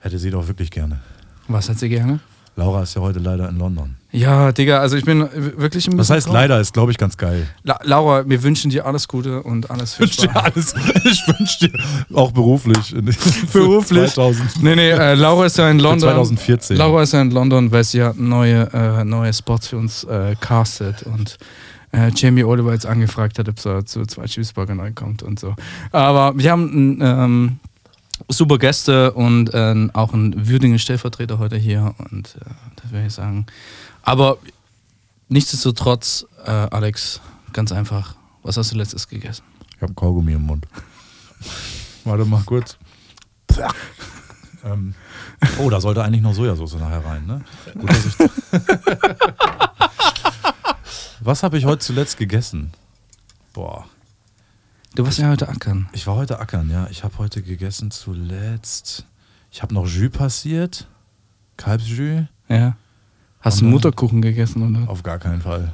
Hätte sie doch wirklich gerne. Was hat sie gerne? Laura ist ja heute leider in London. Ja, Digga, also ich bin wirklich ein bisschen. Das heißt traurig. leider, ist glaube ich ganz geil. La Laura, wir wünschen dir alles Gute und alles Ich wünsche dir Spaß. alles. Ich wünsche dir auch beruflich. Beruflich? 2000. Nee, nee, äh, Laura ist ja in London. 2014. Laura ist ja in London, weil sie ja neue, äh, neue Spots für uns äh, castet und äh, Jamie Oliver jetzt angefragt hat, ob er zu zwei Cheeseburgern reinkommt und so. Aber wir haben ähm, super Gäste und äh, auch einen würdigen Stellvertreter heute hier und äh, das würde ich sagen. Aber nichtsdestotrotz, äh, Alex, ganz einfach, was hast du letztes gegessen? Ich habe Kaugummi im Mund. Warte mal kurz. ähm, oh, da sollte eigentlich noch Sojasauce nachher rein, ne? Gut, dass ich Was habe ich heute zuletzt gegessen? Boah, Du warst ja heute ackern. ich war heute ackern, ja. Ich habe heute gegessen zuletzt. Ich habe noch Jus passiert. Kalbsjus. Ja. Hast du Mutterkuchen gegessen, oder? Auf gar keinen Fall.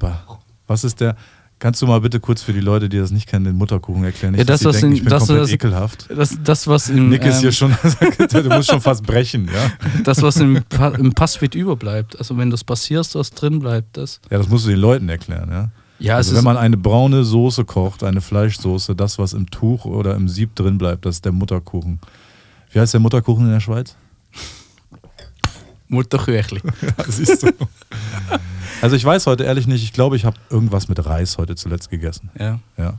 Bah. Was ist der? Kannst du mal bitte kurz für die Leute, die das nicht kennen, den Mutterkuchen erklären? Nicht, Ja, das, was denken, in- ich bin das- komplett das- ekelhaft. Das, das was im, Nick ist ähm, hier schon, du musst schon fast brechen, ja? Das, was im, pa im Passfit überbleibt. Also wenn du es passierst, was drin bleibt, das. Ja, das musst du den Leuten erklären, ja? Ja, Also wenn man eine braune Soße kocht, eine Fleischsoße, das, was im Tuch oder im Sieb drin bleibt, das ist der Mutterkuchen. Wie heißt der Mutterkuchen in der Schweiz? Mutterküchli. Ja, siehst du. Also ich weiß heute ehrlich nicht, ich glaube, ich habe irgendwas mit Reis heute zuletzt gegessen. Ja. Ja.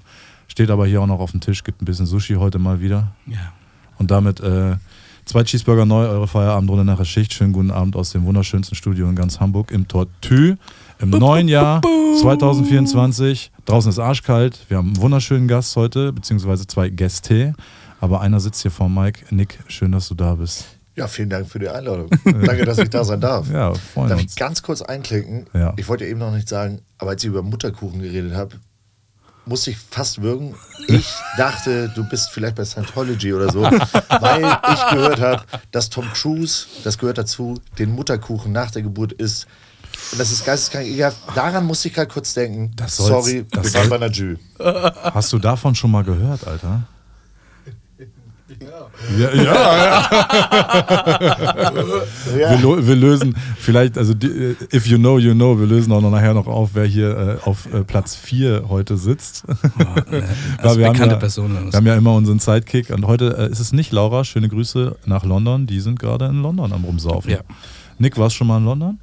Steht aber hier auch noch auf dem Tisch, gibt ein bisschen Sushi heute mal wieder. ja. Und damit äh, zwei Cheeseburger neu, eure Feierabendrunde nach der Schicht. Schönen guten Abend aus dem wunderschönsten Studio in ganz Hamburg im Tortue. Im neuen Jahr 2024. Draußen ist arschkalt. Wir haben einen wunderschönen Gast heute, beziehungsweise zwei Gäste. Aber einer sitzt hier vor Mike. Nick, schön, dass du da bist. Ja, vielen Dank für die Einladung. Danke, dass ich da sein darf. Ja, freuen Darf ich uns. ganz kurz einklinken? Ja. Ich wollte eben noch nicht sagen, aber als ich über Mutterkuchen geredet habe, musste ich fast würgen. Ich dachte, du bist vielleicht bei Scientology oder so, weil ich gehört habe, dass Tom Cruise, das gehört dazu, den Mutterkuchen nach der Geburt isst. Und das ist geisteskrank ekelhaft. Daran musste ich gerade kurz denken. Das soll's- Sorry, das wir waren soll- bei einer Jew. Hast du davon schon mal gehört, Alter? Ja, ja, ja. Wir, lo- wir lösen vielleicht, also äh, if you know, you know, wir lösen auch noch nachher noch auf, wer hier äh, auf äh, Platz 4 heute sitzt. Als wir haben bekannte ja, Person. Wir haben ja immer unseren Sidekick und heute äh, ist es nicht Laura. Schöne Grüße nach London. Die sind gerade in London am Rumsaufen. Ja. Nick, warst du schon mal in London?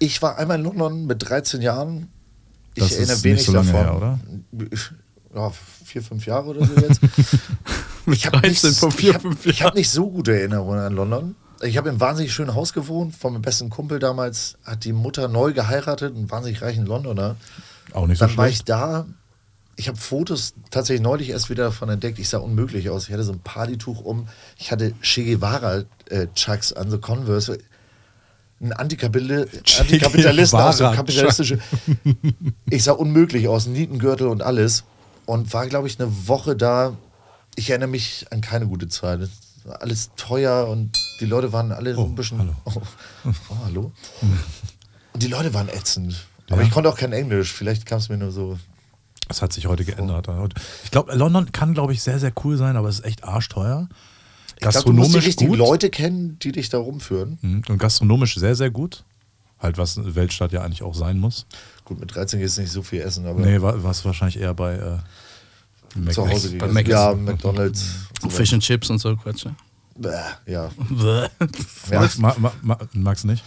Ich war einmal in London mit 13 Jahren. Ich Das erinnere nicht wenig so lange davon. her, oder? Ja, vier, fünf Jahre oder so jetzt. ich habe nicht, 13 vor vier, ich hab, ich hab nicht so gute Erinnerungen an London. Ich habe im wahnsinnig schönen Haus gewohnt. Von meinem besten Kumpel damals hat die Mutter neu geheiratet, einen wahnsinnig reichen Londoner. Auch nicht so Dann war ich schlecht. da. Ich habe Fotos tatsächlich neulich erst wieder davon entdeckt. Ich sah unmöglich aus. Ich hatte so ein Partytuch um. Ich hatte Che Guevara-Chucks an, so Converse. Ein Antikapitalist aus so kapitalistische. Ich sah unmöglich aus, Nietengürtel und alles. Und war, glaube ich, eine Woche da. Ich erinnere mich an keine gute Zeit. Es war alles teuer und die Leute waren alle so Oh, ein bisschen. hallo. Oh, oh, hallo. Und die Leute waren ätzend. Aber Ja. ich konnte auch kein Englisch. Vielleicht kam es mir nur so. Das hat sich heute geändert. Ich glaube, London kann, glaube ich, sehr, sehr cool sein, aber es ist echt arschteuer. Ich glaube, du musst die Gastronomisch richtigen gut. Leute kennen, die dich da rumführen. Mhm. Und gastronomisch sehr, sehr gut. Halt, was eine Weltstadt ja eigentlich auch sein muss. Gut, mit 13 geht es nicht so viel essen, aber Nee, war, warst wahrscheinlich eher bei äh, Mac- zu Hause bei. Mc's. Ja, McDonalds. und so Fish and Chips und so Quatsch. ne? Bäh, Ja. ja. Magst, ma, ma, ma, magst nicht?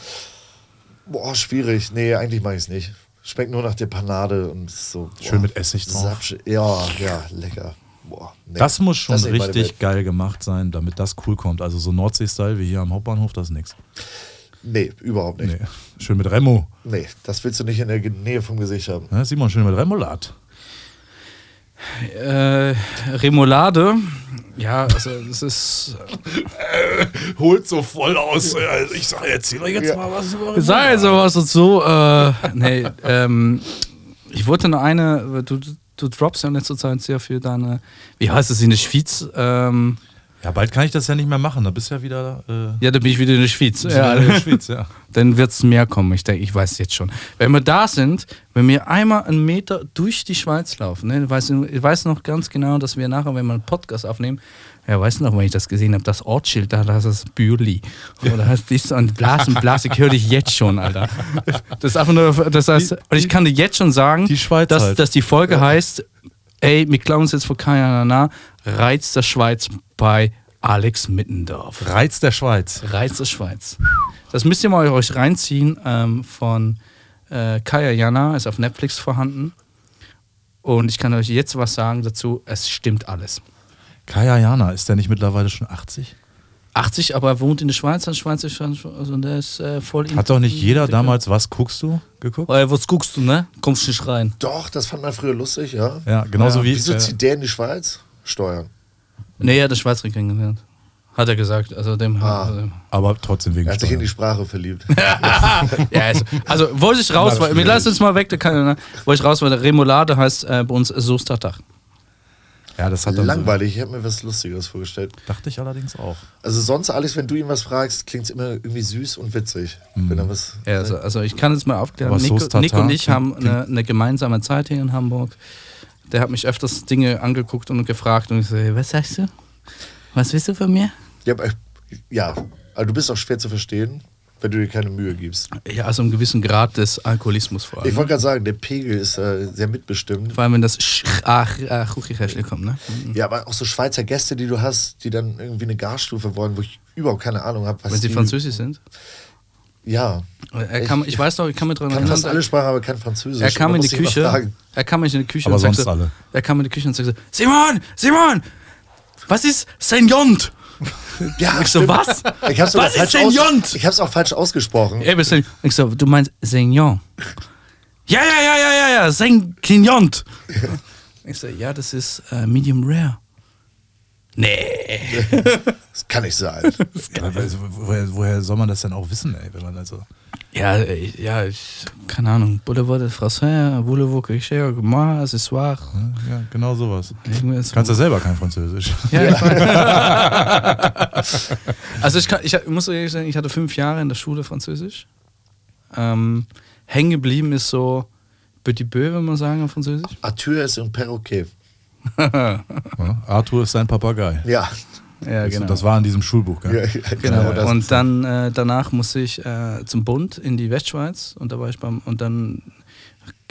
Boah, schwierig. Nee, eigentlich mache ich es nicht. Schmeckt nur nach der Panade und so. Boah, Schön mit Essig drauf. Sapsche. Ja, ja, lecker. Boah, nee. Das muss schon meine richtig geil gemacht sein, damit das cool kommt. Also so Nordsee-Style wie hier am Hauptbahnhof, das ist nix. Nee, überhaupt nicht. Nee. Schön mit Remo. Nee, das willst du nicht in der Nähe vom Gesicht haben. Ne? Simon, schön mit Remoulade. Äh, Remoulade. Ja, also das ist. Holt so voll aus. Ich sag, erzähl euch jetzt Ja. mal was über Sei also was dazu. Äh, nee, ähm, ich wollte noch eine. Du, du droppst ja in letzter Zeit sehr viel deine. Wie heißt es in der Schweiz? Ähm, Ja, bald kann ich das ja nicht mehr machen. Da bist du ja wieder. Äh, Ja, da bin ich wieder in der Schweiz. wieder in der Schweiz, ja. Dann wird es mehr kommen. Ich denke, ich weiß jetzt schon. Wenn wir da sind, wenn wir einmal einen Meter durch die Schweiz laufen, ne, ich, weiß, ich weiß noch ganz genau, dass wir nachher, wenn wir einen Podcast aufnehmen, ja, weißt du noch, wenn ich das gesehen habe, das Ortsschild, da heißt es Bürli. Oder heißt das so ein Blasen, Blas, ich höre dich jetzt schon, Alter. Das ist einfach nur, das heißt, und ich kann dir jetzt schon sagen, Die dass, halt. dass die Folge heißt, ey, wir klauen uns jetzt vor Kajanana, Reiz der Schweiz bei Alex Mittendorf. Reiz der Schweiz. Reiz der Schweiz. Das müsst ihr mal euch reinziehen ähm, von äh, Kaya Jana, ist auf Netflix vorhanden. Und ich kann euch jetzt was sagen dazu, es stimmt alles. Kaya Jana, ist der nicht mittlerweile schon 80? 80, aber er wohnt in der Schweiz, in Schweiz ist schon, also der ist äh, voll Hat doch nicht jeder damals Was guckst du geguckt? Äh, was guckst du, ne? Kommst nicht rein. Doch, das fand man früher lustig, ja. Ja, genauso wie. Wieso äh, zieht der in die Schweiz? Steuern. Nee, er hat der Schweizer kennengelernt. Hat er gesagt. Also dem Ah. also, aber trotzdem wegen Er hat sich in die Steuern. Sprache verliebt. ja, also, also wollte ich raus, weil, wir lassen uns mal weg, da kann, ne? wollte ich raus, weil der Remoulade heißt äh, bei uns Soßtatach. Ja, das hat Langweilig, ich habe mir was Lustiges vorgestellt. So, dachte ich allerdings auch. Also sonst, Alex, wenn du ihn was fragst, klingt es immer irgendwie süß und witzig. Mhm. Wenn er was Ja, also, also ich kann jetzt mal aufklären. Aber Nico, Tartar Nico und ich haben eine, eine gemeinsame Zeit hier in Hamburg. Der hat mich öfters Dinge angeguckt und gefragt und ich so, hey, was sagst du? Was willst du von mir? ja, aber, ja, aber du bist auch schwer zu verstehen, wenn du dir keine Mühe gibst. Ja, also einen gewissen Grad des Alkoholismus vor Ich allem. wollte gerade sagen, der Pegel ist äh, sehr mitbestimmt. Vor allem, wenn das Sch ach, ach, Kuchichäschle kommt, ne? Ja, aber auch so Schweizer Gäste, die du hast, die dann irgendwie eine Garstufe wollen, wo ich überhaupt keine Ahnung habe, was Wenn sie Französisch sind. Ja, Er kam, ich weiß noch, ich kann mich daran kann fast alle erinnern. Sprachen, aber kein Französisch. Er kam in die Küche. Er kam in die Küche Aber und sonst sagte, alle. Er kam in die Küche und sagte, Simon, Simon, was ist Seignont? Ja, Ich so, was? Ich hab's Was ist aus- Ich hab's auch falsch ausgesprochen. Ich so, du meinst Saignon. Ja, ja, ja, ja, ja, ja, Saignon. Ich so, ja, das ist äh, Medium Rare. Nee. Das kann nicht sein. Ja, also, woher, woher soll man das denn auch wissen, ey, wenn man also. Ja, ich- ja, ich, keine Ahnung. Boulevard de Français, je moi, ce soir. Ja, genau sowas. Irgendwas- Kannst ja selber kein Französisch. Ja, ich weiß. also ich, kann, ich muss ehrlich sagen, ich hatte fünf Jahre in der Schule Französisch. Ähm, hängen geblieben ist so Petit Peu, wenn man sagen auf Französisch. Arthur ist ein Perroquet. Ja, Arthur ist sein Papagei. Ja. Ja, genau. Das war in diesem Schulbuch, gell? Ja, ja, Genau. das und dann äh, danach musste ich äh, zum Bund in die Westschweiz und da war ich beim und dann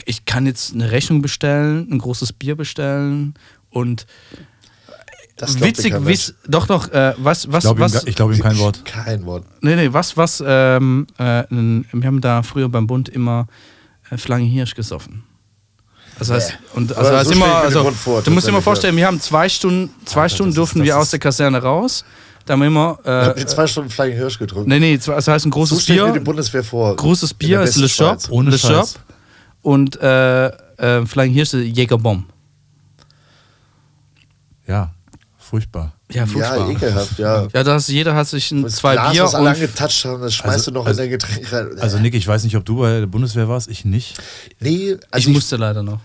ich kann jetzt eine Rechnung bestellen, ein großes Bier bestellen und das witzig, wiss, doch doch, äh, was was Ich glaube ihm, was ich glaub ihm kein. Wort. Kein Wort. Nee, nee, was, was, ähm, äh, wir haben da früher beim Bund immer äh, Flange Hirsch gesoffen. Also heißt, und also heißt so immer, also, vor, du musst dir mal vorstellen, wir haben zwei Stunden, zwei Alter, Stunden das ist- durften das wir aus ist- der Kaserne raus. Da haben wir immer, äh, in zwei Stunden Flying Hirsch getrunken. nee, nee, zwei- also heißt ein so großes stelle ich mir die Bier, Bundeswehr vor. großes Bier ist Le Shop. Ohne Le Shop und äh, äh, Flying Hirsch ist Jägerbomb. Ja, furchtbar. Ja, furchtbar. Ja, ekelhaft, ja. Ja, das, jeder hat sich ein, zwei Glas, Bier was alle und angetatscht haben, das schmeißt Also- du noch also- in dein Getränk rein. Also Nick, ich weiß nicht, ob du bei der Bundeswehr warst, ich nicht. nee, also ich musste leider noch.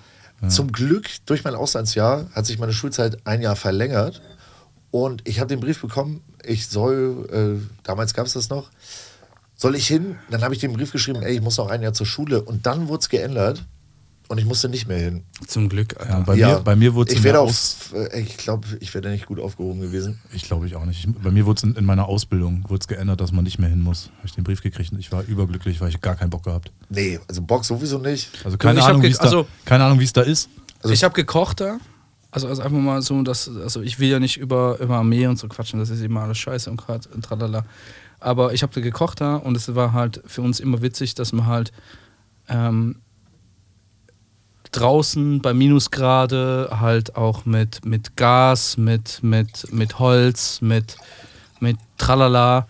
Zum Glück, durch mein Auslandsjahr, hat sich meine Schulzeit ein Jahr verlängert. Und ich habe den Brief bekommen, ich soll, äh, damals gab es das noch, soll ich hin? Dann habe ich den Brief geschrieben, ey, ich muss noch ein Jahr zur Schule. Und dann wurde es geändert und ich musste nicht mehr hin. Zum Glück. Ja, bei, ja, mir, bei mir wurde es ich werde auf, äh, ich glaube, ich wäre da nicht gut aufgehoben gewesen. Ich glaube ich auch nicht. Ich, bei mir wurde es in, in meiner Ausbildung wurde es geändert, dass man nicht mehr hin muss. Habe ich den Brief gekriegt und ich war überglücklich, weil ich gar keinen Bock gehabt. Nee, also Bock sowieso nicht. Also keine Ahnung, wie es also- da, keine Ahnung, wie es da ist. Also- ich habe gekocht da. Also, also einfach mal so, dass, also ich will ja nicht über, über Armee und so quatschen, das ist immer alles scheiße und, grad, und tralala. Aber ich habe da gekocht da und es war halt für uns immer witzig, dass man halt ähm, draußen bei Minusgrade halt auch mit, mit Gas, mit, mit, mit Holz, mit, mit Tralala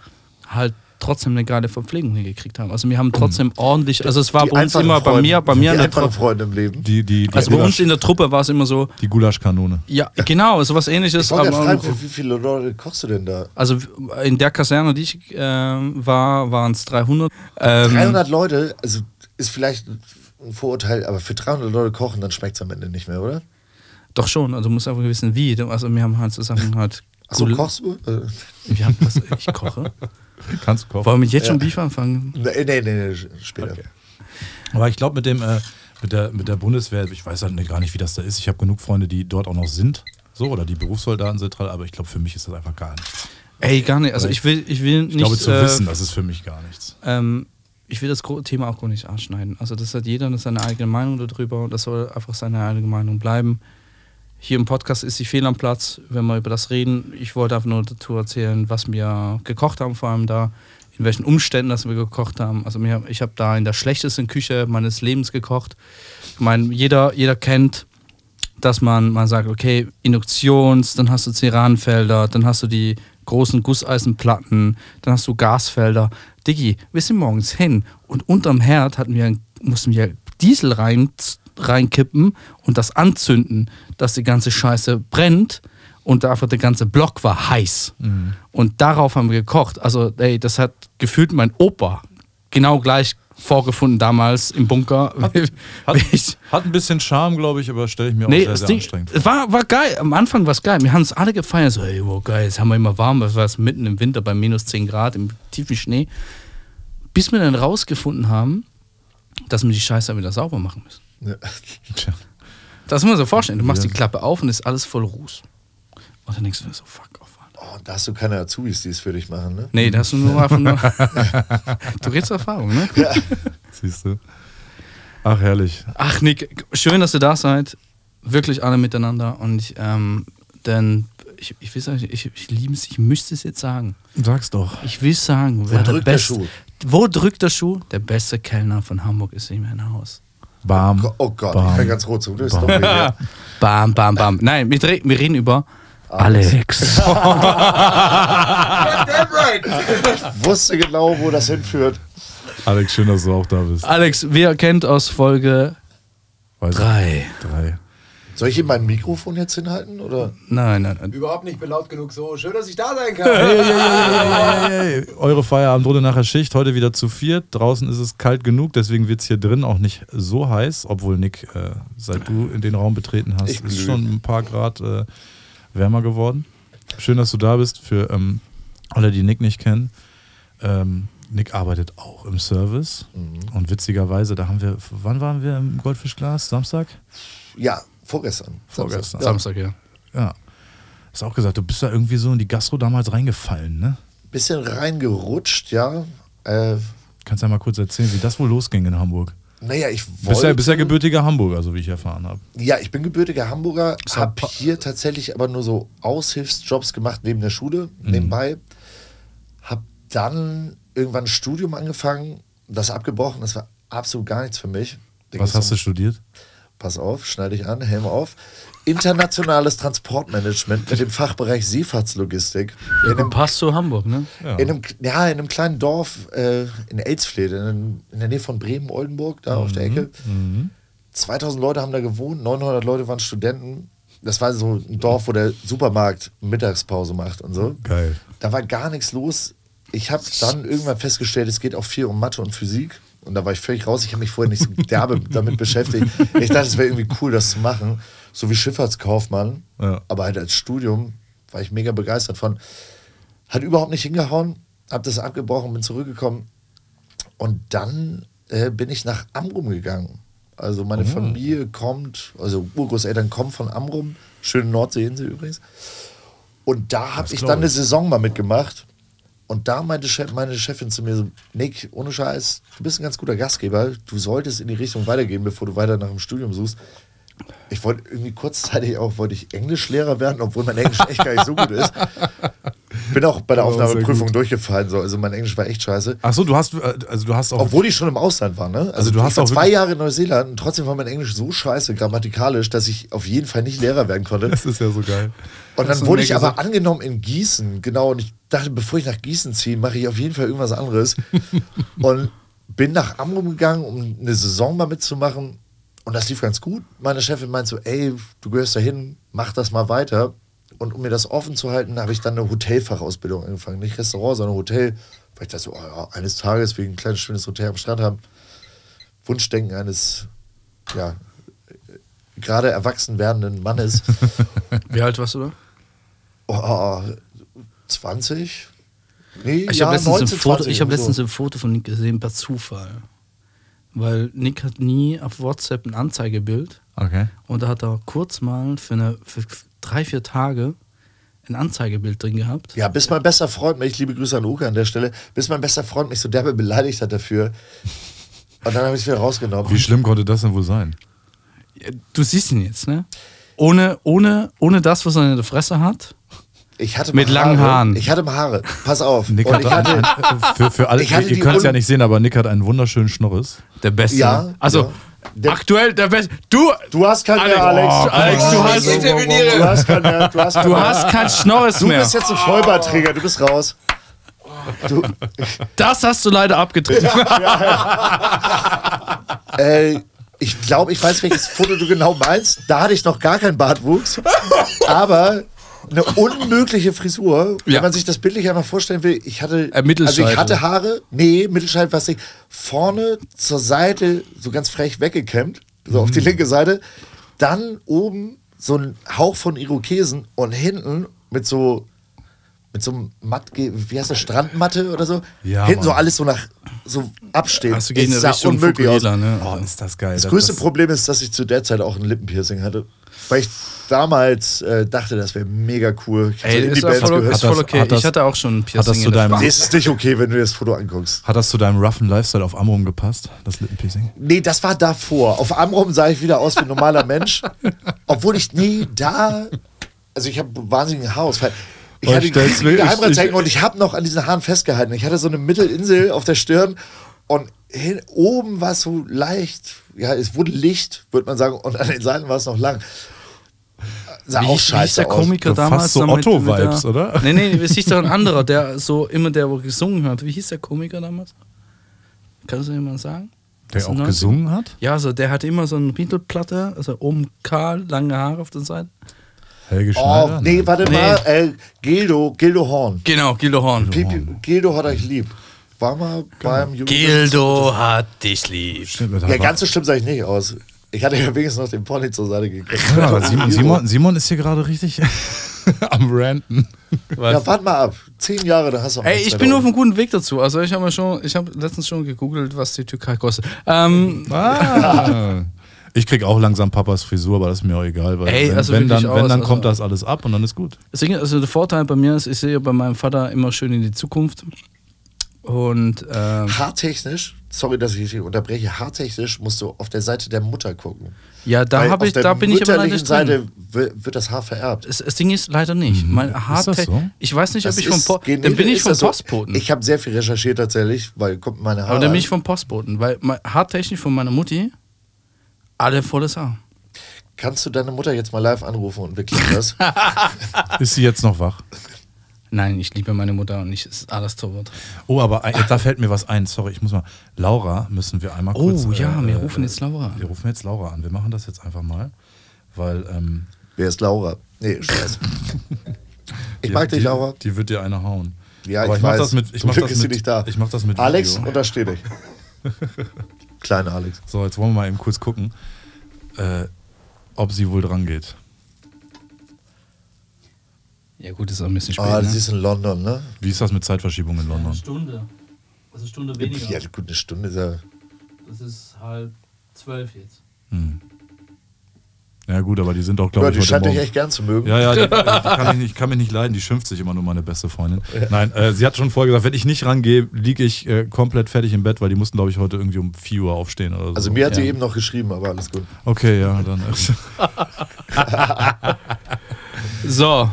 halt trotzdem eine geile Verpflegung hingekriegt haben. Also wir haben trotzdem ordentlich, also es war Die bei uns immer bei Freunde- mir, bei mir die an der. Freunde im Leben. Die, die, die, Also bei uns Gulasch, in der Truppe war es immer so, die Gulaschkanone. ja, genau, sowas ähnliches. Ich aber- fragen, für wie viele Leute kochst du denn da? also in der Kaserne, die ich ähm, war, waren es 300. Ähm, 300 Leute, also ist vielleicht ein Vorurteil, aber für 300 Leute kochen, dann schmeckt es am Ende nicht mehr, oder? Doch schon, also du musst einfach wissen, wie. Also wir haben halt so Sachen halt Achso, kochst du? Wir haben was, ich koche. Kannst du kochen. Wollen wir jetzt schon Beef anfangen? nee, nee, nee, nee, später. Aber ich glaube, mit dem äh, mit der, mit der Bundeswehr, ich weiß halt gar nicht, wie das da ist. Ich habe genug Freunde, die dort auch noch sind. So, oder die Berufssoldaten sind dran, aber ich glaube, für mich ist das einfach gar nichts. Ey, gar nicht. Also ich will, ich will nicht. Ich glaube, zu äh, wissen, das ist für mich gar nichts. ähm, ich will das Thema auch gar nicht anschneiden. Also das hat jeder seine eigene Meinung darüber und das soll einfach seine eigene Meinung bleiben. Hier im Podcast ist die Fehl am Platz, wenn wir über das reden. Ich wollte einfach nur dazu erzählen, was wir gekocht haben, vor allem da, in welchen Umständen das wir gekocht haben. Also ich habe da in der schlechtesten Küche meines Lebens gekocht. Ich meine, jeder, jeder kennt, dass man mal sagt, okay, Induktions, dann hast du Ceranfelder, dann hast du die großen Gusseisenplatten, dann hast du Gasfelder. Diggi, wir sind morgens hin und unterm Herd hatten wir, mussten wir Diesel rein, reinkippen und das anzünden, dass die ganze Scheiße brennt und dafür der ganze Block war heiß. Und darauf haben wir gekocht. Also, ey, das hat gefühlt mein Opa genau gleich vorgefunden damals im Bunker. Hat, ich- hat ein bisschen Charme, glaube ich, aber stelle ich mir auch Nee, sehr, das sehr Ding, anstrengend vor. es war, war geil. Am Anfang war es geil. Wir haben es alle gefeiert. So, ey, wow, geil, jetzt haben wir immer warm. Das war es mitten im Winter bei minus 10 Grad im tiefen Schnee. Bis wir dann rausgefunden haben, dass wir die Scheiße wieder sauber machen müssen. Ja. Das muss man sich vorstellen. Du machst Ja. die Klappe auf und ist alles voll Ruß. Und dann denkst du dir so, fuck off. Oh, da hast du keine Azubis, die es für dich machen, ne? Nee, da hast du nur einfach nur. du redest Erfahrung, ne? Siehst du? Ach, herrlich. Ach, Nick, schön, dass ihr da seid. Wirklich alle miteinander. Und ich, ähm, denn ich, ich will sagen, ich, ich liebe es, ich müsste es jetzt sagen. Sag's doch. Ich will sagen, Wo wer der drückt der beste, Schuh? Wo drückt der Schuh? Der beste Kellner von Hamburg ist in mein Haus. Bam. Oh Gott, Bam. ich bin ganz rot zum Glück. Bam. Ja. Bam, bam, bam. Nein, wir, wir reden über Alex. Ich wusste genau, wo das hinführt. Alex, schön, dass du auch da bist. Alex, wer kennt aus Folge Weiß ich. 3? Drei. Soll ich ihm mein Mikrofon jetzt hinhalten? Oder? Nein, nein, nein. Überhaupt nicht belaut genug so. Schön, dass ich da sein kann. Hey, hey, hey, hey, hey. Eure Feierabendrunde nach der Schicht, heute wieder zu viert. Draußen ist es kalt genug, deswegen wird es hier drin auch nicht so heiß, obwohl Nick, äh, seit du in den Raum betreten hast, ist schon ein paar Grad äh, wärmer geworden. Schön, dass du da bist. Für ähm, alle, die Nick nicht kennen, ähm, Nick arbeitet auch im Service. Mhm. Und witzigerweise, da haben wir, wann waren wir im Goldfischglas? Samstag? Ja, vorgestern. Vorgestern. Samstag, ja. Ja. Hast auch gesagt, du bist da irgendwie so in die Gastro damals reingefallen, ne? Bisschen reingerutscht, ja. Äh, Kannst ja mal kurz erzählen, wie das wohl losging in Hamburg. Naja, ich Bist wollte... ja, bist ja gebürtiger Hamburger, so wie ich erfahren habe. Ja, ich bin gebürtiger Hamburger, habe hier tatsächlich aber nur so Aushilfsjobs gemacht neben der Schule, Mhm. nebenbei. Habe dann irgendwann ein Studium angefangen, das abgebrochen, das war absolut gar nichts für mich. Da Was hast du um- studiert? Pass auf, schneide ich an, Helm auf. Internationales Transportmanagement mit dem Fachbereich Seefahrtslogistik. In einem, Passt zu Hamburg, ne? Ja. in einem, ja, in einem kleinen Dorf äh, in Elsfleth, in, in der Nähe von Bremen, Oldenburg, da auf der Ecke. 2000 Leute haben da gewohnt, 900 Leute waren Studenten. Das war so ein Dorf, wo der Supermarkt Mittagspause macht und so. Geil. Da war gar nichts los. Ich habe dann irgendwann festgestellt, es geht auch viel um Mathe und Physik. Und da war ich völlig raus. Ich habe mich vorher nicht so derbe damit beschäftigt. Ich dachte, es wäre irgendwie cool, das zu machen. So wie Schifffahrtskaufmann. Ja. Aber halt als Studium war ich mega begeistert von. Hat überhaupt nicht hingehauen. Habe das abgebrochen, bin zurückgekommen. Und dann äh, bin ich nach Amrum gegangen. Also meine Familie kommt, also Urgroßeltern kommen von Amrum. Schöne Nordseeinsel übrigens. Und da habe ich dann eine. Saison mal mitgemacht. Und da meinte meine Chefin zu mir so, Nick, ohne Scheiß, du bist ein ganz guter Gastgeber. Du solltest in die Richtung weitergehen, bevor du weiter nach dem Studium suchst. Ich wollte irgendwie kurzzeitig auch, wollte ich Englischlehrer werden, obwohl mein Englisch echt gar nicht so gut ist. Bin auch bei der Aufnahmeprüfung durchgefallen, so. also mein Englisch war echt scheiße. Achso, du hast, äh, also du hast auch. Obwohl ich schon im Ausland war, ne? Also, du hast ich war auch zwei Jahre in Neuseeland und trotzdem war mein Englisch so scheiße grammatikalisch, dass ich auf jeden Fall nicht Lehrer werden konnte. das ist ja so geil. Und dann wurde ich aber angenommen in Gießen, genau. Und ich dachte, bevor ich nach Gießen ziehe, mache ich auf jeden Fall irgendwas anderes. und bin nach Amrum gegangen, um eine Saison mal mitzumachen. Und das lief ganz gut. Meine Chefin meint so, ey, du gehörst dahin, mach das mal weiter. Und um mir das offen zu halten, habe ich dann eine Hotelfachausbildung angefangen. Nicht Restaurant, sondern Hotel. Weil ich dachte so, oh ja, eines Tages ich ein kleines, schönes Hotel am Strand haben. Wunschdenken eines, ja, gerade erwachsen werdenden Mannes. Wie alt warst du da? Oh, 20? Nee, Ich ja, habe letztens, 19, ein Foto, 20, ich hab so. letztens ein Foto von Nick gesehen per Zufall. Weil Nick hat nie auf WhatsApp ein Anzeigebild Okay. und da hat er kurz mal für, eine, für drei, vier Tage ein Anzeigebild drin gehabt. Ja, bis mein bester Freund mich, liebe Grüße an Uke an der Stelle, bis mein bester Freund mich so derbe beleidigt hat dafür. Und dann habe ich es wieder rausgenommen. Wie schlimm konnte das denn wohl sein? Du siehst ihn jetzt, ne? Ohne, ohne, ohne das, was er in der Fresse hat. Ich hatte Mit mal langen Haare. Haaren. Ich hatte mal Haare. Pass auf. Nick hat ich hatte, für, für alle, ich hatte ihr könnt es ja nicht sehen, aber Nick hat einen wunderschönen Schnorres. Der Beste. Ja, Also, ja. Der- aktuell der Beste. Du, du hast keinen mehr, Alex, Alex. oh, Alex, du hast- Du hast keinen mehr. Du hast, keinen du hast kein Schnorres Du mehr. bist jetzt ein Vollbartträger. Du bist raus. Du, Das hast du leider abgetreten. äh, ich glaube, ich weiß, welches Foto du genau meinst. Da hatte ich noch gar keinen Bartwuchs. Aber eine unmögliche Frisur. Wenn Ja. man sich das bildlich einmal vorstellen will, ich hatte, Äh, also ich hatte Haare, nee, Mittelscheitel was nicht, vorne zur Seite so ganz frech weggekämmt, so auf die linke Seite, dann oben so ein Hauch von Irokesen und hinten mit so mit so einem Matt, wie heißt das, Strandmatte oder so? Ja, hinten so Mann. alles so nach so abstehen. Also gehen in Es sah Richtung unmöglich. Fukuhila, ne? Oh, ist das geil. Das größte Problem ist, dass ich zu der Zeit auch ein Lippenpiercing hatte. Weil ich damals äh, dachte, das wäre mega cool. Ich Ey, ist voll, gehört. ist voll das- okay. hat das- ich hatte auch schon ein Piercing. das zu deinem-. Nee, es ist nicht okay, wenn du dir das Foto anguckst. Hat das zu deinem roughen Lifestyle auf Amrum gepasst, das Lippenpiercing? Nee, das war davor. Auf Amrum sah ich wieder aus wie ein normaler Mensch. Obwohl ich, nee, da. Also ich habe wahnsinnigen Haarausfall. Ich hatte stell's mir- riesige ich- Geheimratsecken ich- und ich habe noch an diesen Haaren festgehalten. Ich hatte so eine Mittelinsel auf der Stirn und hin, oben war es so leicht, ja, es wurde Licht, würde man sagen, und an den Seiten war es noch lang. Sah Wie, auch scheiße der aus. Komiker So fast damals? so Otto-Vibes, oder? Nee, nee, es hieß doch ein anderer, der so immer der, wo gesungen hat. Wie hieß der Komiker damals? Kannst du jemand sagen? Der Aus auch den 90ern? gesungen hat? Ja, also der hatte immer so eine Riedelplatte, also oben kahl, lange Haare auf der Seite. Helge Oh, Schneider? nee, warte Nee. mal. Äh, Gildo, Gildo Horn. Genau, Gildo Horn. Pipi, Gildo hat euch lieb. War mal beim Jugend Gildo hat dich lieb. Stimmt, Ja, ganz so schlimm sah ich nicht aus. Ich hatte ja wenigstens noch den Pony zur Seite gekriegt. Ja, aber Simon, Simon, Simon ist hier gerade richtig am Ranten. Ja, warte mal ab. Zehn Jahre, da hast du auch Ey, ich bin da auf einem guten Weg dazu. Also ich habe mir schon, ich habe letztens schon gegoogelt, was die Türkei kostet. Ähm, Ah. Ich krieg auch langsam Papas Frisur, aber das ist mir auch egal, weil Ey, wenn, also wenn, dann, wenn dann also- kommt das alles ab und dann ist gut. Deswegen, also der Vorteil bei mir ist, ich sehe bei meinem Vater immer schön in die Zukunft. Und ähm, Haartechnisch, sorry, dass ich dich unterbreche, haartechnisch musst du auf der Seite der Mutter gucken. ja, da, Weil hab ich, da bin ich aber leider drin. Seite wi- wird das Haar vererbt. Das, das Ding ist leider nicht. Mein Haar, das so? Ich weiß nicht, ob Das ich vom ist po genetisch- dann bin ich ist vom so- Postboten. Ich habe sehr viel recherchiert tatsächlich, weil kommt meine Haare. aber dann bin ich vom Postboten, weil haartechnisch von meiner Mutti alle volles Haar. Kannst du deine Mutter jetzt mal live anrufen und wir klären das? Ist sie jetzt noch wach? Nein, ich liebe meine Mutter und ich ist alles tot. Oh, aber ein- da fällt mir was ein. Sorry, ich muss mal. Laura müssen wir einmal Oh kurz. ja, wir äh, rufen jetzt Laura an. Wir rufen jetzt Laura an. Wir machen das jetzt einfach mal, weil. Ähm, Wer ist Laura? Nee, Spaß. Ich die- mag dich, die, Laura. Die wird dir eine hauen. Ja, aber ich ich mach weiß. das mit. Ich mach Glück das ist sie mit. nicht da. Ich mach das mit. Alex, Video. untersteh dich. Kleiner Alex. So, jetzt wollen wir mal eben kurz gucken, äh, ob sie wohl dran geht. Ja gut, ist auch ein bisschen spät. Ah, ne? das ist in London, ne? Wie ist das mit Zeitverschiebung in London? Stunde. Also eine Stunde Ja, gut, eine Stunde ist ja. Das ist halb zwölf jetzt. Hm. Ja gut, aber die sind auch, Ja, glaube die ich, heute scheint dich echt gern zu mögen. Ja, ja, die, die kann ich, nicht, kann mich nicht leiden. Die schimpft sich immer nur meine beste Freundin. Nein, äh, sie hat schon vorher gesagt, wenn ich nicht rangehe, liege ich äh, komplett fertig im Bett, weil die mussten, glaube ich, heute irgendwie um 4 Uhr aufstehen oder so. Also mir hat sie Ja. eben noch geschrieben, aber alles gut. Okay, ja, dann. So,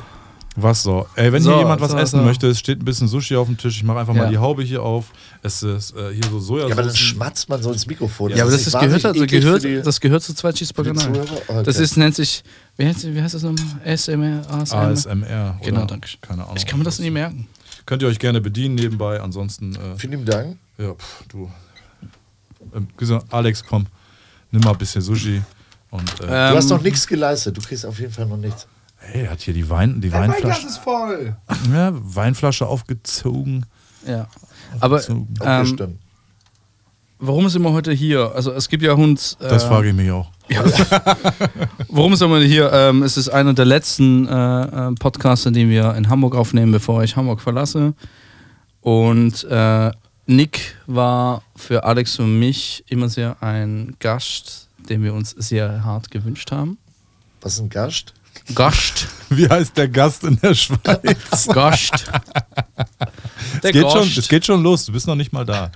Was so? Ey, wenn So, hier jemand was so, essen so. möchte, es steht ein bisschen Sushi auf dem Tisch. Ich mache einfach Ja. mal die Haube hier auf. Es ist äh, hier so Sojasauce. Ja, aber dann schmatzt man so ins Mikrofon. ja, aber das, ist, gehört, also gehört, das gehört zu zwei Cheeseburger. Zuhörer? Okay. Das ist, nennt sich, wie heißt, wie heißt das nochmal? ASMR? ASMR? ASMR. Genau, oder? danke. Keine Ahnung. Ich kann mir das nie merken. Könnt ihr euch gerne bedienen nebenbei. Ansonsten, äh, Vielen lieben Dank. ja, pff, du. Ähm, Alex, komm, nimm mal ein bisschen Sushi. Und äh, Du hast Ähm, noch nichts geleistet. Du kriegst auf jeden Fall noch nichts. Hey, hat hier die, Wein, die Mein Glas Weinflasche, ist voll. ja, Weinflasche aufgezogen. Ja. Aber Okay, ähm, warum sind wir heute hier? Also es gibt ja uns. Äh, Das frage ich mich auch. Warum sind wir hier? Ähm, es ist einer der letzten äh, äh, Podcasts, den wir in Hamburg aufnehmen, bevor ich Hamburg verlasse. Und äh, Nick war für Alex und mich immer sehr ein Gast, den wir uns sehr hart gewünscht haben. Was ist ein Gast? Gast. Wie heißt der Gast in der Schweiz? Gast. Der Es geht, schon, Gast. es geht schon los, du bist noch nicht mal da.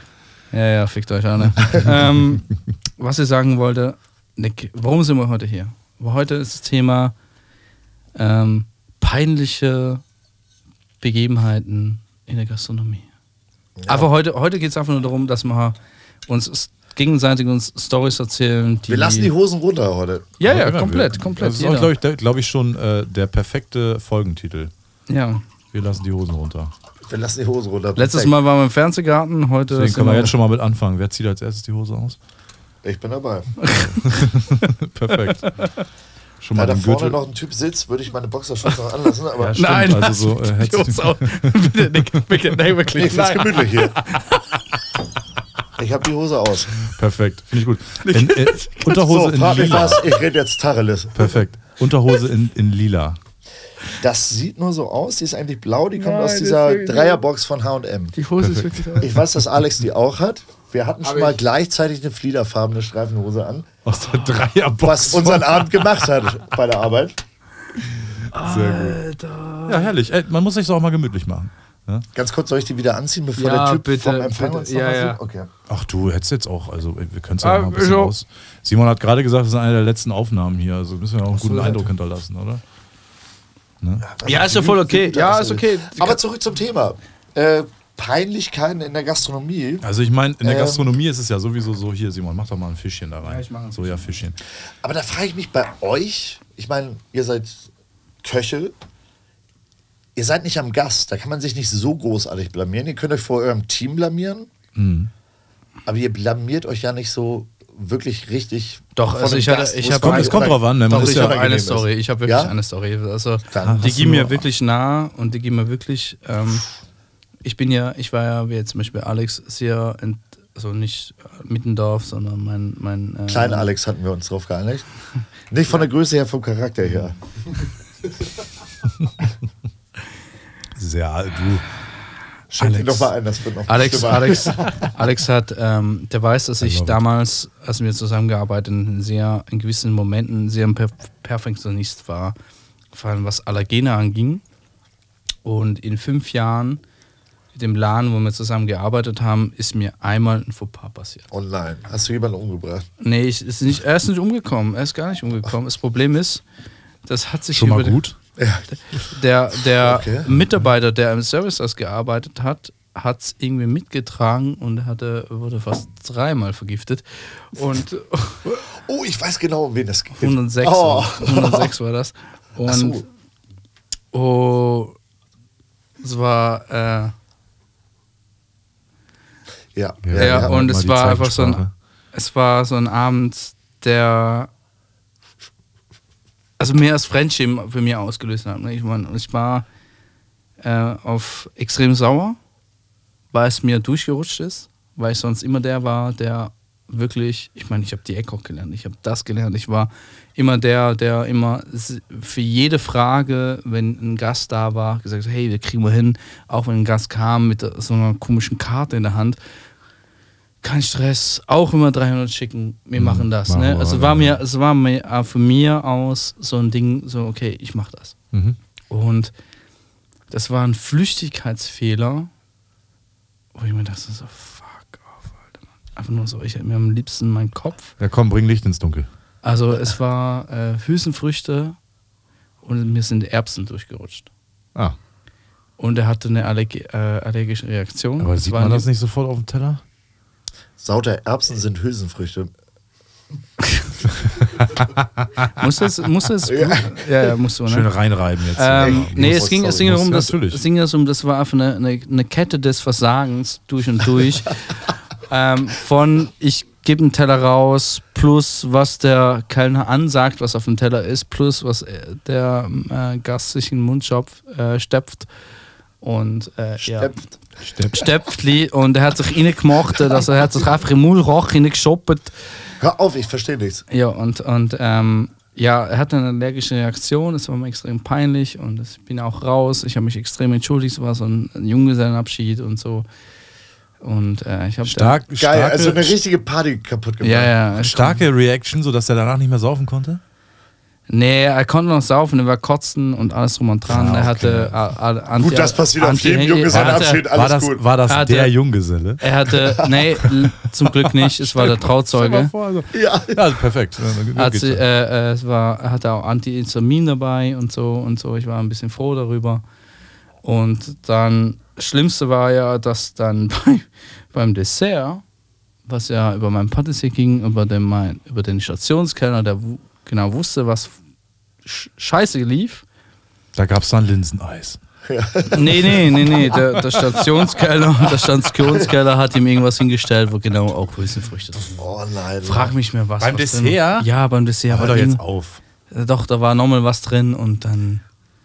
Ja, ja, fickt euch alle. ähm, was ich sagen wollte, Nick, warum sind wir heute hier? Heute ist das Thema ähm, peinliche Begebenheiten in der Gastronomie. Aber heute, heute geht es einfach nur darum, dass wir uns gegenseitig uns Stories erzählen. Die Wir lassen die Hosen runter heute. Ja, ja, komplett, wir- komplett. Das ist glaube ich, glaub ich, schon äh, der perfekte Folgentitel. ja. Wir lassen die Hosen runter. Wir lassen die Hosen runter. Letztes. Mal waren wir im Fernsehgarten, heute Deswegen können wir jetzt schon mal mit anfangen. Wer zieht als erstes die Hose aus? Ich bin dabei. Perfekt. Schon Da mal da vorne Gürtel. noch ein Typ sitzt, würde ich meine Boxershorts noch anlassen. Aber Ja, stimmt. Nein, also so, äh, die Jungs auch. bitte, Nick, bitte, nein, wirklich. ich finde es nein. gemütlich hier. Ich habe die Hose aus. Perfekt, finde ich gut. In, äh, Unterhose So, in lila. was. Ich rede jetzt Tacheles. Perfekt. Unterhose in, in lila. Das sieht nur so aus. Die ist eigentlich blau. Die kommt Nein, aus das dieser Dreierbox von H&M. Die Hose ist wirklich Ich weiß, dass Alex die auch hat. Wir hatten schon mal ich. gleichzeitig eine fliederfarbene Streifenhose an, Aus der Dreierbox. was unseren Abend gemacht hat bei der Arbeit. Sehr gut. Ja, herrlich. Ey, man muss sich auch mal gemütlich machen. Ja? Ganz kurz, soll ich die wieder anziehen, bevor Ja, der Typ bitte, vom Empfang bitte. uns Ja, ja. sieht? Okay. Ach du, hättest jetzt auch, also wir können es ja Ah, mal ein bisschen so. aus. Simon hat gerade gesagt, das ist eine der letzten Aufnahmen hier, also müssen wir auch einen guten so, Eindruck hinterlassen, oder? Ja, ist ja voll okay. Ja, ist okay. Aber zurück zum Thema. Äh, Peinlichkeiten in der Gastronomie. Also ich meine, in der Ähm. Gastronomie ist es ja sowieso so, hier Simon, mach doch mal ein Fischchen da rein. Ja, ich mach ein so, ja, Fischchen. Aber da frage ich mich bei euch, ich meine, ihr seid Köche, ihr seid nicht am Gast, da kann man sich nicht so großartig blamieren. Ihr könnt euch vor eurem Team blamieren, Mhm. aber ihr blamiert euch ja nicht so wirklich richtig. Doch, also ich hatte- Gast, ich wo es Kommt, drauf an, ne? Man Doch, ist ich ja, habe eine Story. ist. Ich habe wirklich Ja? eine Story. Also Dann die ging mir wirklich nah und die ging mir wirklich. Ähm, ich bin ja, ich war ja wie jetzt zum Beispiel Alex sehr, ent, also nicht äh, Mittendorf, sondern mein mein äh, Klein Alex hatten wir uns drauf geeinigt. Nicht von der Größe her, vom Charakter her. sehr, du. Schenk Alex. noch mal ein, das wird noch Alex. Alex, Alex hat, ähm, der weiß, dass ich damals, als wir zusammengearbeitet haben, sehr in gewissen Momenten sehr ein Perf Perfektionist war, vor allem was Allergene anging. Und in fünf Jahren mit dem Laden, wo wir zusammen gearbeitet haben, ist mir einmal ein Fauxpas passiert. Oh nein, hast du jemanden umgebracht? Nee, ich, ist nicht, er ist nicht umgekommen. Er ist gar nicht umgekommen. Das Problem ist, das hat sich Schon mal über der, der Okay. Mitarbeiter, der im Service das gearbeitet hat, hat es irgendwie mitgetragen und hatte, wurde fast dreimal vergiftet. Und Oh, ich weiß genau, wen das geht. 106, Oh. war, 106 war das. Und so. oh, es war, äh, Ja, ja, ja, und es war einfach so ein, es war so ein Abend, der also mehr als Fremdschämen für mich ausgelöst hat. ne? Ich, mein, ich war äh, auf extrem sauer, weil es mir durchgerutscht ist, weil ich sonst immer der war, der wirklich, ich meine, ich habe die Eckhock gelernt, ich habe das gelernt, ich war immer der, der immer für jede Frage, wenn ein Gast da war, gesagt hat, hey, wir kriegen wir hin, auch wenn ein Gast kam mit so einer komischen Karte in der Hand, kein Stress, auch immer 300 schicken, wir Mhm, machen das. machen Ne? wir, Also ja. war mir, es war mir von mir aus so ein Ding, so okay, ich mach das. Mhm. Und das war ein Flüchtigkeitsfehler, wo ich mir dachte, so fuck off, Alter. Mann. Einfach nur so, ich hätte mir am liebsten meinen Kopf. Ja, komm, bring Licht ins Dunkel. Also es war äh, Hülsenfrüchte und mir sind Erbsen durchgerutscht. Ah, Und er hatte eine Allergi äh, allergische Reaktion. aber sieht war man das nicht sofort auf dem Teller? Sauter Erbsen sind Hülsenfrüchte. Muss es, muss es, ja, ja, musst du, ne? Schön reinreiben jetzt. Ähm, Echt? nee, es ging, es ging darum, dass, es ging das um, das war einfach eine, eine, eine Kette des Versagens durch und durch. ähm, von ich gebe einen Teller raus, plus was der Kellner ansagt, was auf dem Teller ist, plus was äh, der äh, Gast sich in den Mund schopf, äh, stepft. Und äh, ja. Stepft. Stepp. Stöpfli und er hat sich reingemacht, also er hat sich einfach im Maulroch reingeshoppt. Hör auf, ich verstehe nichts. Ja, und, und ähm, ja, er hatte eine allergische Reaktion, es war mir extrem peinlich und ich bin auch raus. Ich habe mich extrem entschuldigt, es war so ein, ein Junggesellenabschied und so. Und äh, ich habe Stark, Geil, starke, also eine richtige Party kaputt gemacht. Ja, ja. starke Reaction, sodass er danach nicht mehr saufen konnte? Nee, er konnte noch saufen, er war kotzen und alles drum und dran. Ah, er okay. hatte äh, äh, Anti Gut, das passiert auf jedem Anti- Junggesellenabschied, er hatte- alles war das, gut. war das Er hatte- der Junggeselle? Er hatte, nee, zum Glück nicht, es war der Trauzeuge. Also, Ja. ja, also perfekt. Ja, dann Hat sie, äh, äh, es war, er hatte auch Antihistamin dabei und so und so. Ich war ein bisschen froh darüber. Und dann, Schlimmste war ja, dass dann bei, beim Dessert, was ja über meinen Patissier ging, über den, mein, über den Stationskellner, der genau wusste, was sch scheiße lief. Da gab es dann Linseneis. Nee, nee, nee, nee. Der, der Stationskeller, der Stationskeller hat ihm irgendwas hingestellt, wo genau auch Hülsenfrüchte drin waren. Oh nein. Frag mich mehr was. Beim was Dessert? Drin. Ja, beim Dessert. Hör war doch jetzt auf. Äh, Doch, da war nochmal was drin und dann.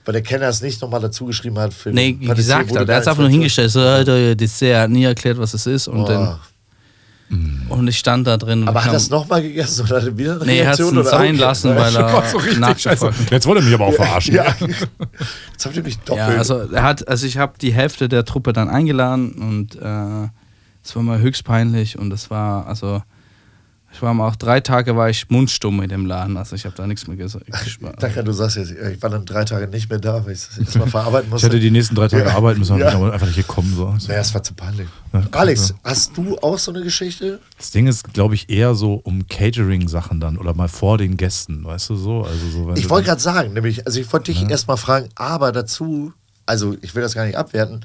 Weil der Kenner es nicht nochmal dazu geschrieben hat für Nee, den Patissier, gesagt hat. Er hat es einfach nur hingestellt. So, Alter, Dessert. Hat nie erklärt, was es ist. Und, Oh. dann, und ich stand da drin. Und Aber hat er es nochmal gegessen oder hat er wieder eine Nee, er hat es sein Okay. lassen, weil er so nachgefragt Jetzt wollte er mich aber auch verarschen. Ja. Jetzt habt ihr mich doppelt. Ja, also er hat, also ich habe die Hälfte der Truppe dann eingeladen und äh, es war mir höchst peinlich und es war, also ich war mal auch drei Tage war ich mundstumm in dem Laden, also ich habe da nichts mehr gesagt. Danke, du sagst jetzt, ich war dann drei Tage nicht mehr da, weil ich das erstmal verarbeiten Ich musste. hätte die nächsten drei Tage Ja. arbeiten müssen, Ja. aber einfach nicht gekommen. So. naja, es war zu peinlich. Ja, Alex, ja. hast du auch so eine Geschichte? Das Ding ist, glaube ich, eher so um Catering-Sachen dann oder mal vor den Gästen, weißt du so? Also so Ich wollte gerade sagen, nämlich, also ich wollte dich erstmal fragen, aber dazu, also ich will das gar nicht abwerten,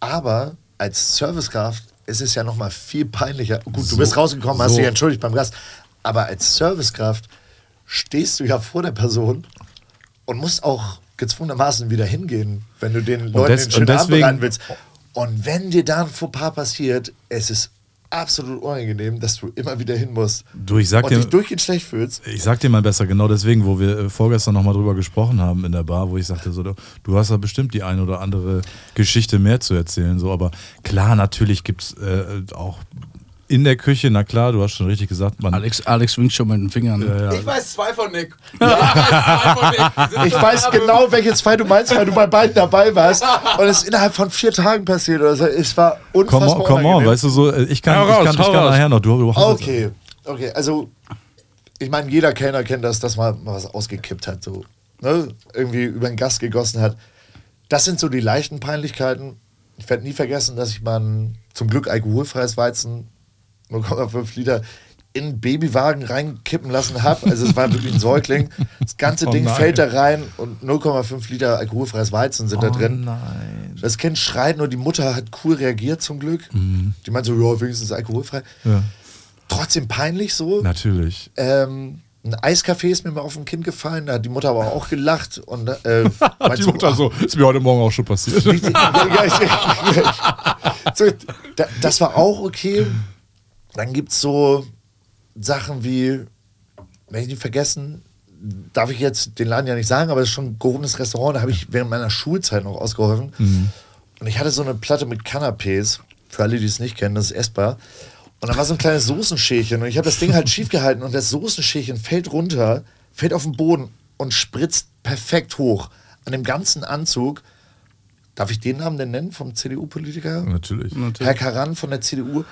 aber als Servicekraft ist es ja nochmal viel peinlicher. Gut, du So- bist rausgekommen, hast so. dich entschuldigt beim Gast, aber als Servicekraft stehst du ja vor der Person und musst auch gezwungenermaßen wieder hingehen, wenn du den Leuten des- den schönen Abend willst. Und wenn dir da ein Fauxpas passiert, es ist absolut unangenehm, dass du immer wieder hin musst Du, ich sag und dir, dich durchgehend schlecht fühlst. ich sag dir mal besser, genau deswegen, wo wir äh, vorgestern nochmal drüber gesprochen haben in der Bar, wo ich sagte, so, du, hast da bestimmt die eine oder andere Geschichte mehr zu erzählen, so, aber klar, natürlich gibt es äh, auch in der Küche, na klar, du hast schon richtig gesagt, man. Alex, Alex winkt schon mit den Fingern. Ja, ja. Ich weiß zwei von Nick. Ich weiß zwei von Nick. Ich weiß genau, welche zwei du meinst, weil du bei beiden dabei warst. Und es ist innerhalb von vier Tagen passiert. Also es war Come unfassbar on, come on, weißt du so, äh, ich kann, Hau ich raus, kann, ich kann raus. nachher noch, du, du hast Okay, okay, also ich meine, jeder Kellner kennt das, dass man mal was ausgekippt hat, so ne? irgendwie über den Gast gegossen hat. Das sind so die leichten Peinlichkeiten. Ich werde nie vergessen, dass ich mal ein zum Glück alkoholfreies Weizen 0,5 Liter in einen Babywagen reinkippen lassen habe. Also es war wirklich ein Säugling. Das ganze Oh Ding nein. fällt da rein und 0,5 Liter alkoholfreies Weizen sind da Oh drin. nein. Das Kind schreit nur, die Mutter hat cool reagiert zum Glück. Die meint so, ja, wenigstens alkoholfrei. Ja, Trotzdem peinlich so. natürlich. Ähm, ein Eiskaffee ist mir mal auf ein Kind gefallen, da hat die Mutter aber auch gelacht. Und, äh, Die Mutter so, ist mir heute Morgen auch schon passiert. Da, das war auch okay. Dann gibt es so Sachen wie, wenn ich nicht vergessen, darf ich jetzt den Laden ja nicht sagen, aber es ist schon ein gehobenes Restaurant, da habe ich während meiner Schulzeit noch ausgeholfen. Und ich hatte so eine Platte mit Canapés, für alle, die es nicht kennen, das ist essbar. Und da war so ein kleines Soßenschälchen und ich habe das Ding halt schief gehalten und das Soßenschälchen fällt runter, fällt auf den Boden und spritzt perfekt hoch an dem ganzen Anzug. Darf ich den Namen denn nennen vom CDU-Politiker? Natürlich. Herr Karan von der CDU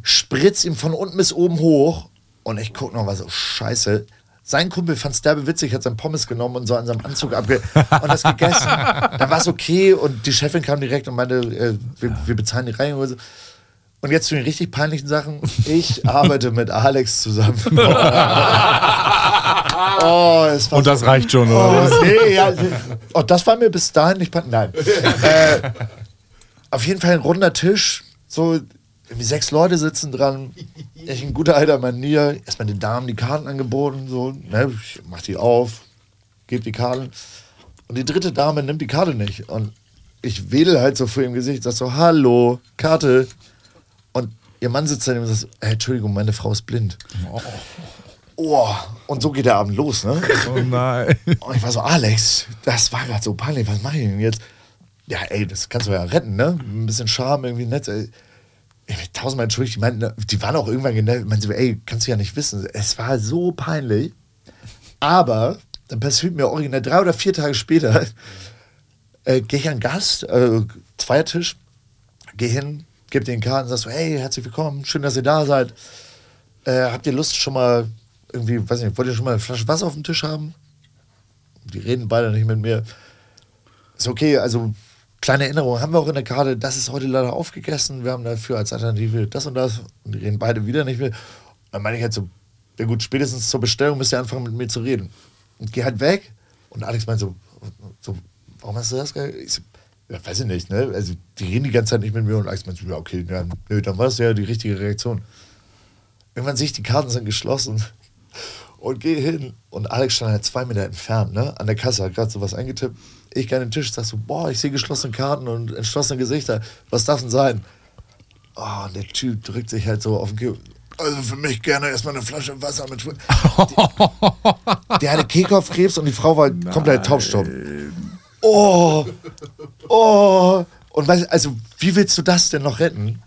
spritzt ihm von unten bis oben hoch und ich gucke noch was so scheiße. Sein Kumpel fand es derbe witzig, hat sein Pommes genommen und so an seinem Anzug abge und das gegessen. Dann war es okay und die Chefin kam direkt und meinte, äh, wir, wir bezahlen die Reinigung. und so. Und jetzt zu den richtig peinlichen Sachen. Ich arbeite mit Alex zusammen. Oh, es war Und das reicht schon, Oh, oder? was? nee, ja, oh, das war mir bis dahin nicht. Nein. äh, auf jeden Fall ein runder Tisch. So, irgendwie sechs Leute sitzen dran. Ich in guter alter Manier. Erstmal den Damen die Karten angeboten. So, ne, ich mach die auf, gebe die Karten. Und die dritte Dame nimmt die Karte nicht. Und ich wedel halt so vor ihrem Gesicht, sag so, hallo, Karte. Und ihr Mann sitzt daneben und sagt, hey, Entschuldigung, meine Frau ist blind. Oh, und so geht der Abend los, ne? Oh nein. Und ich war so, Alex, das war gerade so peinlich, was mache ich denn jetzt? ja, ey, das kannst du ja retten, ne? Ein bisschen Charme, irgendwie nett. Ey. Bin tausendmal entschuldigt, die meinten, die waren auch irgendwann genervt, meinten so, ey, kannst du ja nicht wissen. Es war so peinlich. Aber dann passiert mir original drei oder vier Tage später, äh, gehe ich an Gast, äh, Zweiertisch, gehe hin, gebe den Karten, sagst so, hey, herzlich willkommen, schön, dass ihr da seid. Äh, habt ihr Lust schon mal irgendwie, weiß nicht, wollt ihr schon mal eine Flasche Wasser auf dem Tisch haben? Die reden beide nicht mit mir. Ist okay, also kleine Erinnerung haben wir auch in der Karte, das ist heute leider aufgegessen, wir haben dafür als Alternative das und das und die reden beide wieder nicht mehr. Dann meine ich halt so, ja gut, spätestens zur Bestellung müsst ihr anfangen mit mir zu reden. Und geh halt weg und Alex meint so, so warum hast du das gesagt? Ich so, ja, weiß ich nicht, ne? Also die reden die ganze Zeit nicht mit mir und Alex meint so, ja okay, ja, nö, dann war das ja die richtige Reaktion. Irgendwann sehe ich, die Karten sind geschlossen und gehe hin und Alex stand halt zwei Meter entfernt, ne? An der Kasse, hat gerade sowas eingetippt. Ich gehe an den Tisch, sag so, boah, ich sehe geschlossene Karten und entschlossene Gesichter. Was darf denn sein? Oh, und der Typ drückt sich halt so auf den Kiel. Also für mich gerne erstmal eine Flasche Wasser mit. Schw- Der, der hatte Kehlkopfkrebs und die Frau war komplett taubstumm. Oh, oh. Und weißt, also, wie willst du das denn noch retten?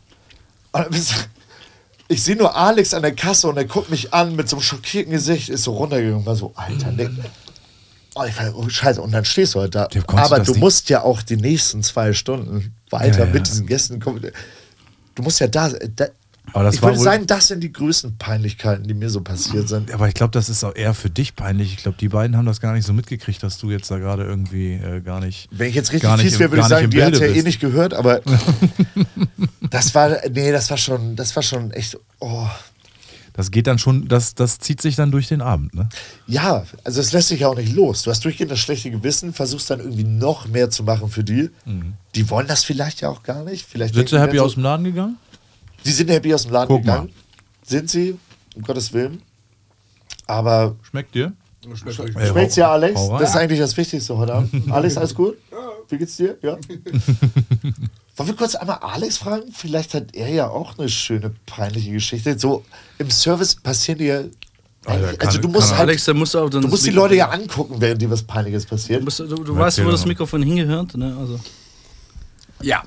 Und dann bist- ich sehe nur Alex an der Kasse und er guckt mich an mit so einem schockierten Gesicht, ist so runtergegangen, war so, Alter, Nick. Oh, ich war, oh, scheiße, und dann stehst du halt da. Ja, du Aber du nicht- musst ja auch die nächsten zwei Stunden weiter Ja, ja. mit diesen Gästen kommen. Du musst ja da, da Aber das ich war würde sagen, das sind die größten Peinlichkeiten, die mir so passiert sind. Aber ich glaube, das ist auch eher für dich peinlich. Ich glaube, die beiden haben das gar nicht so mitgekriegt, dass du jetzt da gerade irgendwie äh, gar nicht. Wenn ich jetzt richtig fies wäre, würde ich sagen, die hat ja eh nicht gehört, aber das war, nee, das war schon, das war schon echt, oh. Das geht dann schon, das, das zieht sich dann durch den Abend, ne? Ja, also es lässt sich ja auch nicht los. Du hast durchgehend das schlechte Gewissen, versuchst dann irgendwie noch mehr zu machen für die. Die wollen das vielleicht ja auch gar nicht. Vielleicht Sind sie happy dann aus dem Laden gegangen? Die sind happy aus dem Laden Guck gegangen. Sind sie, um Gottes Willen. Aber Schmeckt dir? Ey, schmeckt's hau- ja, Alex? Das ist eigentlich das Wichtigste heute Abend. Alex, alles gut? Wie geht's dir? Ja. Wollen wir kurz einmal Alex fragen? Vielleicht hat er ja auch eine schöne, peinliche Geschichte. So im Service passieren dir. Alter, kann- also du musst kann- halt, Alex, musst du auch dann du musst die Leute ja angucken, während dir was Peinliches passiert. Du, musst, du, du weißt, wo das mal. Mikrofon hingehört, ne? Also. Ja.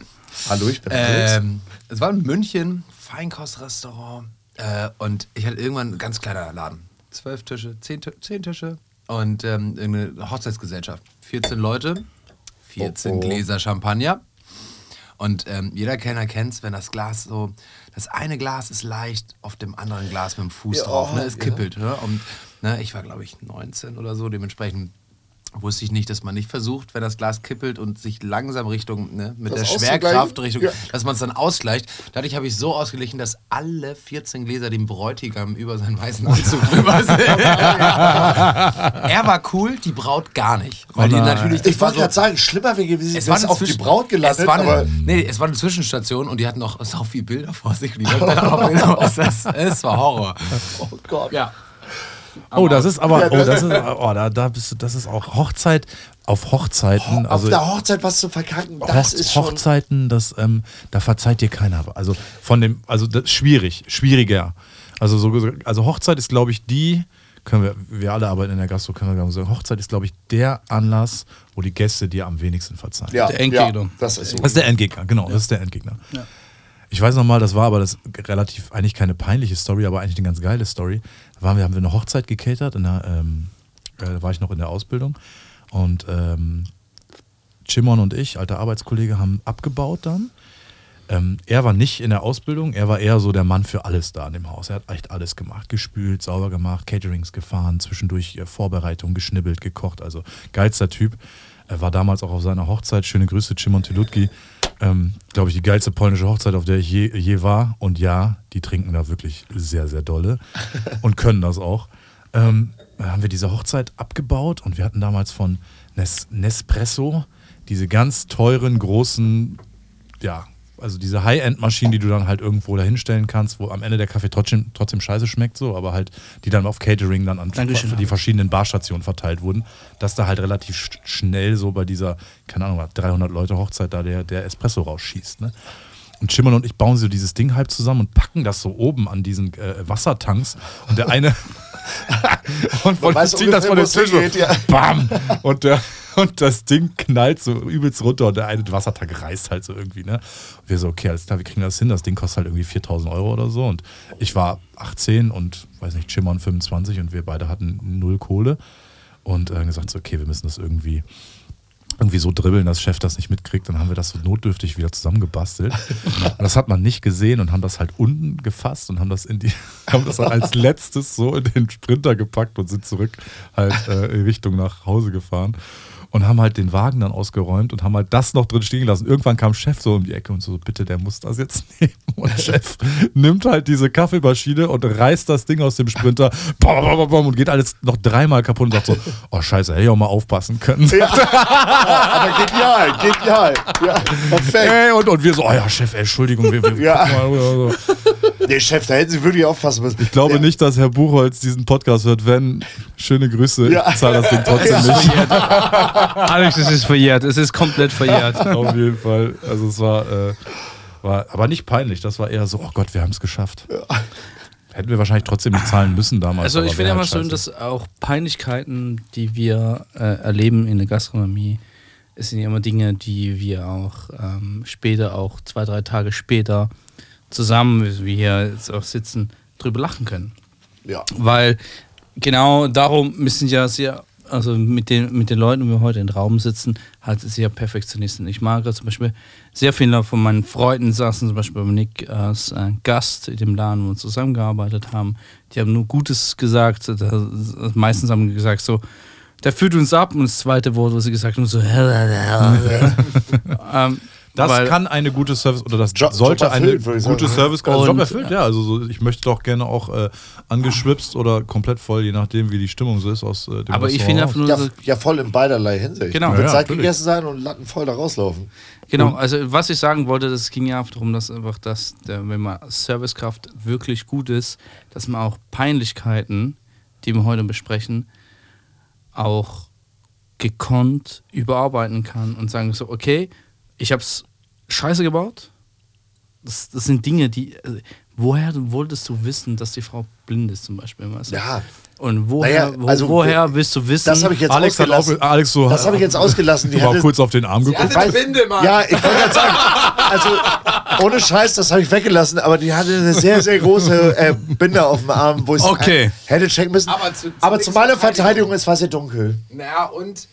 Hallo, ich bin. Ähm, es war in München, Feinkоstrestaurant. Äh, und ich hatte irgendwann ein ganz kleiner Laden. Zwölf Tische, zehn, zehn Tische und ähm, eine Hochzeitsgesellschaft. 14 Leute, 14 Oh, oh. Gläser Champagner. Und ähm, jeder Kellner kennt es, wenn das Glas so, das eine Glas ist leicht auf dem anderen Glas mit dem Fuß Ja, drauf. Ne? Es ja. kippelt. Ne? Und ne, ich war, glaube ich, 19 oder so. Dementsprechend wusste ich nicht, dass man nicht versucht, wenn das Glas kippelt und sich langsam Richtung, ne, mit Das der? Schwerkraft Richtung, Ja. dass man es dann ausgleicht. Dadurch habe ich so ausgeglichen, dass alle 14 Gläser dem Bräutigam über seinen weißen Anzug drüber sind. er war cool, die Braut gar nicht. Weil die nein. natürlich. ich wollte war gerade sagen, schlimmer wäre gewesen, es war auf die Braut gelandet, es war eine, aber nee, es war eine Zwischenstation und die hatten noch so viele Bilder vor sich. Die dann auch Bilder. Das, es war Horror. oh Gott. Ja. Oh, das ist aber, Ja, oh, das- ist, oh, da, da bist du, das ist auch Hochzeit, auf Hochzeiten, auf also der Hochzeit was zu verkacken, das Hoch- ist schon... Hochzeiten, das, ähm, da verzeiht dir keiner. Also von dem, also das ist schwierig, schwieriger. Also so, also Hochzeit ist, glaube ich, die, können wir, wir alle arbeiten in der Gastro, können wir sagen, Hochzeit ist, glaube ich, der Anlass, wo die Gäste dir am wenigsten verzeihen. ja, Der Endgegner. Ja, das ist so. Das ist der Endgegner, genau, das ist der Endgegner. Ich weiß noch mal, das war aber das relativ, eigentlich keine peinliche Story, aber eigentlich eine ganz geile Story. Waren wir, haben wir eine Hochzeit gecatert, in der, ähm, äh, da war ich noch in der Ausbildung und ähm, Chimon und ich, alter Arbeitskollege, haben abgebaut dann. Ähm, er war nicht in der Ausbildung, er war eher so der Mann für alles da in dem Haus. Er hat echt alles gemacht, gespült, sauber gemacht, Caterings gefahren, zwischendurch äh, Vorbereitung, geschnibbelt, gekocht, also geilster Typ. Er war damals auch auf seiner Hochzeit. Schöne Grüße, Chimon Tilutki. Ähm, Glaube ich, die geilste polnische Hochzeit, auf der ich je, je war. Und ja, die trinken da wirklich sehr, sehr dolle und können das auch. Ähm, haben wir diese Hochzeit abgebaut und wir hatten damals von Nes Nespresso diese ganz teuren, großen, ja, also diese High-End-Maschinen, die du dann halt irgendwo dahinstellen kannst, wo am Ende der Kaffee trotzdem, trotzdem scheiße schmeckt, so, aber halt, die dann auf Catering dann an Dankeschön, die verschiedenen Barstationen verteilt wurden, dass da halt relativ sch- schnell so bei dieser, keine Ahnung, 300 Leute Hochzeit da der, der Espresso rausschießt. Ne? Und Schimmern und ich bauen so dieses Ding halb zusammen und packen das so oben an diesen äh, Wassertanks. Und der eine. und weiß zieht das von es Tisch. hingeht, ja. Bam! Und, der, und das Ding knallt so übelst runter und der eine Wassertank reißt halt so irgendwie. Ne? Und wir so, okay, alles klar, wir kriegen das hin. Das Ding kostet halt irgendwie 4000 Euro oder so. Und ich war 18 und, weiß nicht, Schimmern 25 und wir beide hatten null Kohle. Und äh, gesagt, so, okay, wir müssen das irgendwie irgendwie so dribbeln, dass Chef das nicht mitkriegt. Dann haben wir das so notdürftig wieder zusammengebastelt. Und das hat man nicht gesehen und haben das halt unten gefasst und haben das in die, haben das als letztes so in den Sprinter gepackt und sind zurück halt äh, Richtung nach Hause gefahren. Und haben halt den Wagen dann ausgeräumt und haben halt das noch drin stehen gelassen. Irgendwann kam Chef so um die Ecke und so, bitte, der muss das jetzt nehmen. Und Chef nimmt halt diese Kaffeemaschine und reißt das Ding aus dem Sprinter und geht alles noch dreimal kaputt und sagt so, oh scheiße, hätte ich auch mal aufpassen können. Aber genial, genial. Ja, perfekt. Ey, und, und wir so, oh ja, Chef, Entschuldigung, wir, wir, Ja. mal, so. Nee, Chef, da hätten Sie wirklich aufpassen müssen. Ich glaube ja. nicht, dass Herr Buchholz diesen Podcast hört. Wenn, schöne Grüße, Ja. ich zahle das Ding trotzdem nicht. Alex, es ist verjährt. Es ist komplett verjährt. Auf jeden Fall. Also es war, äh, war aber nicht peinlich. Das war eher so, oh Gott, wir haben es geschafft. Hätten wir wahrscheinlich trotzdem nicht zahlen müssen damals. Also ich finde wär immer halt scheiße. dass auch Peinlichkeiten, die wir äh, erleben in der Gastronomie, es sind ja immer Dinge, die wir auch ähm, später, auch zwei, drei Tage später zusammen, wie wir hier jetzt auch sitzen, drüber lachen können. Ja. Weil genau darum müssen ja sehr, also mit den, mit den Leuten, die wir heute im Raum sitzen, halt sehr Perfektionisten. Ich mag zum Beispiel, sehr viele von meinen Freunden saßen zum Beispiel bei Nick als äh, Gast in dem Laden, wo wir zusammengearbeitet haben. Die haben nur Gutes gesagt. Meistens haben die gesagt so, der führt uns ab und das zweite Wort, was sie gesagt haben, so ähm, Das weil- kann eine gute Service oder das Job- sollte Job erfüllt, eine gute sagen. Service also Job Und- erfüllt, ja. Also so, ich möchte doch gerne auch äh, angeschwipst oder komplett voll, je nachdem wie die Stimmung so ist aus äh, dem Aber ich finde einfach nur Ja, so, ja, voll in beiderlei Hinsicht. Genau. Ja, ja, satt natürlich. gegessen sein und Latten voll da rauslaufen. Genau, also was ich sagen wollte, das ging ja darum, dass einfach, dass der, wenn man Servicekraft wirklich gut ist, dass man auch Peinlichkeiten, die wir heute besprechen, auch gekonnt überarbeiten kann und sagen so, okay, ich hab's scheiße gebaut. Das, das sind Dinge, die. Also, woher wolltest du wissen, dass die Frau blind ist, zum Beispiel? Weißt du? Ja. Und woher, Naja, also, woher willst du wissen? Das habe ich jetzt Alex hat auch, ausgelassen. Alex so, Das habe ich jetzt ausgelassen. Die hatte, kurz auf den Arm geguckt. Weiß- Binde, Mann. Ja, ich wollte gerade sagen, also ohne Scheiß, das habe ich weggelassen, aber die hatte eine sehr, sehr große äh, Binde auf dem Arm, wo ich Okay. hätte checken müssen. Aber zu- aber zu zu meiner Verteidigung. Verteidigung, es war sehr dunkel. Naja, und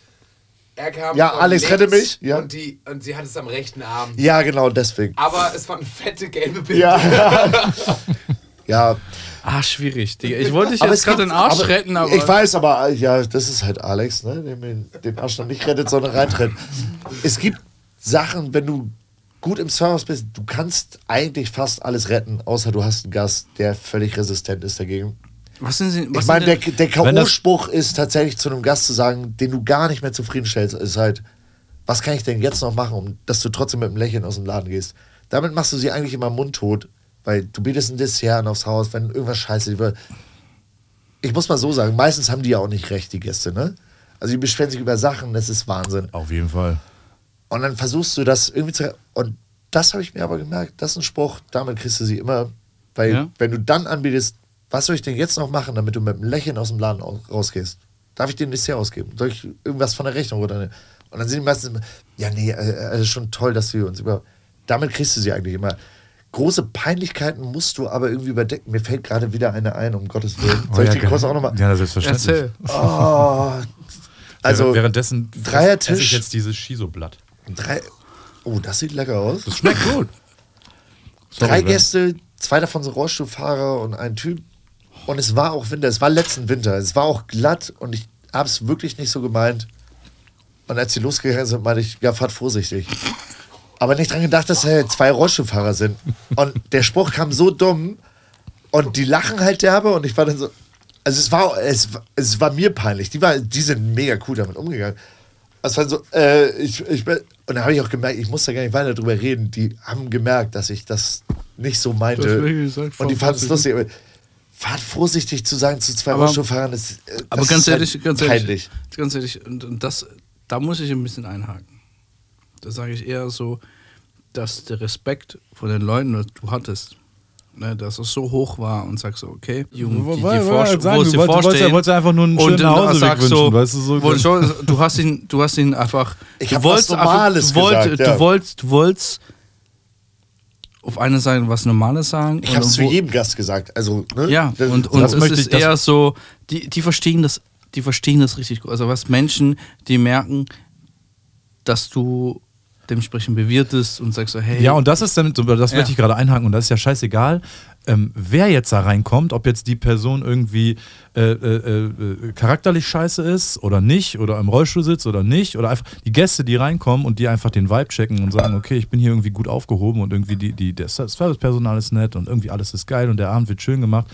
er kam. Ja, von Alex, links rette mich. Ja. Und, die, und sie hat es am rechten Arm. Ja, genau, deswegen. Aber es war eine fette gelbe Binde. Ja. ja. Ah, schwierig, Digga. Ich wollte dich Aber jetzt gerade den Arsch aber retten, aber. Ich weiß, aber ja, das ist halt Alex, ne? der mir den Arsch noch nicht rettet, sondern reintritt. Es gibt Sachen, wenn du gut im Service bist, du kannst eigentlich fast alles retten, außer du hast einen Gast, der völlig resistent ist dagegen. Was sind sie? Was ich meine, sind der, der K.O.-Spruch ist tatsächlich zu einem Gast zu sagen, den du gar nicht mehr zufriedenstellst, ist halt, was kann ich denn jetzt noch machen, um dass du trotzdem mit einem Lächeln aus dem Laden gehst? Damit machst du sie eigentlich immer mundtot, weil du bietest ein Dessert an aufs Haus, wenn irgendwas scheiße wird. Ich muss mal so sagen, meistens haben die ja auch nicht recht, die Gäste, ne? Also die beschweren sich über Sachen, das ist Wahnsinn. Auf jeden Fall. Und dann versuchst du das irgendwie zu. Und das habe ich mir aber gemerkt, das ist ein Spruch, damit kriegst du sie immer. Weil, Ja. wenn du dann anbietest, was soll ich denn jetzt noch machen, damit du mit einem Lächeln aus dem Laden au- rausgehst? Darf ich dir ein Dessert ausgeben? Soll ich irgendwas von der Rechnung runternehmen? Und dann sind die meistens immer, ja, nee, äh, also schon toll, dass wir uns über. Damit kriegst du sie eigentlich immer. Große Peinlichkeiten musst du aber irgendwie überdecken. Mir fällt gerade wieder eine ein, um Gottes Willen. Soll ich Oh, die ja, kurz auch nochmal? Ja, selbstverständlich. Erzähl. Oh, also, Währenddessen Dreiertisch. esse ich jetzt dieses Shiso-Blatt. drei. Oh, das sieht lecker aus. Das schmeckt gut. Sorry, drei. Gäste, zwei davon sind Rollstuhlfahrer und ein Typ. Und es war auch Winter, es war letzten Winter. Es war auch glatt und ich habe es wirklich nicht so gemeint. Und als sie losgegangen sind, meinte ich, ja, fahrt vorsichtig. Aber nicht dran gedacht, dass äh, zwei Rollstuhlfahrer sind. Und der Spruch kam so dumm und die lachen halt derbe und ich war dann so. Also es war, es, es war mir peinlich. Die, war, die sind mega cool damit umgegangen. Es war so, äh, ich, ich, bin- und da habe ich auch gemerkt, ich muss da gar nicht weiter drüber reden. Die haben gemerkt, dass ich das nicht so meinte. und die fanden es lustig. Fahrt vorsichtig zu sagen zu zwei Aber- Rollstuhlfahrern, ist, äh, das Aber ganz ist halt ehrlich, ganz peinlich. ehrlich, ganz ehrlich, und, und das, da muss ich ein bisschen einhaken. Da sage ich eher so, dass der Respekt von den Leuten, was du hattest, ne, dass es so hoch war und sagst so, okay, Jungen, die, die wollte sagen, wo du sie vorstehen, wolltest einfach nur einen und schönen du Nachhauseweg sagst wünschen, so, weißt du, so- wo schon, du hast ihn, du hast ihn einfach, Ich du hab wolltest was einfach- Normales du wollt- gesagt, ja. du wolltest, du wolltest auf einer Seite was Normales sagen. Ich habe es zu jedem Gast gesagt. Also, ne? ja, Das- und, und das es möchte ist eher so, die, die verstehen das, die verstehen das richtig gut. Also was Menschen, die merken, dass du dementsprechend bewirtest und sagst so, hey, Ja, und das ist dann, das Ja. möchte ich gerade einhaken und das ist ja scheißegal, ähm, wer jetzt da reinkommt, ob jetzt die Person irgendwie äh, äh, äh, charakterlich scheiße ist oder nicht oder im Rollstuhl sitzt oder nicht oder einfach die Gäste, die reinkommen und die einfach den Vibe checken und sagen, okay, ich bin hier irgendwie gut aufgehoben und irgendwie die, die, das Servicepersonal ist nett und irgendwie alles ist geil und der Abend wird schön gemacht.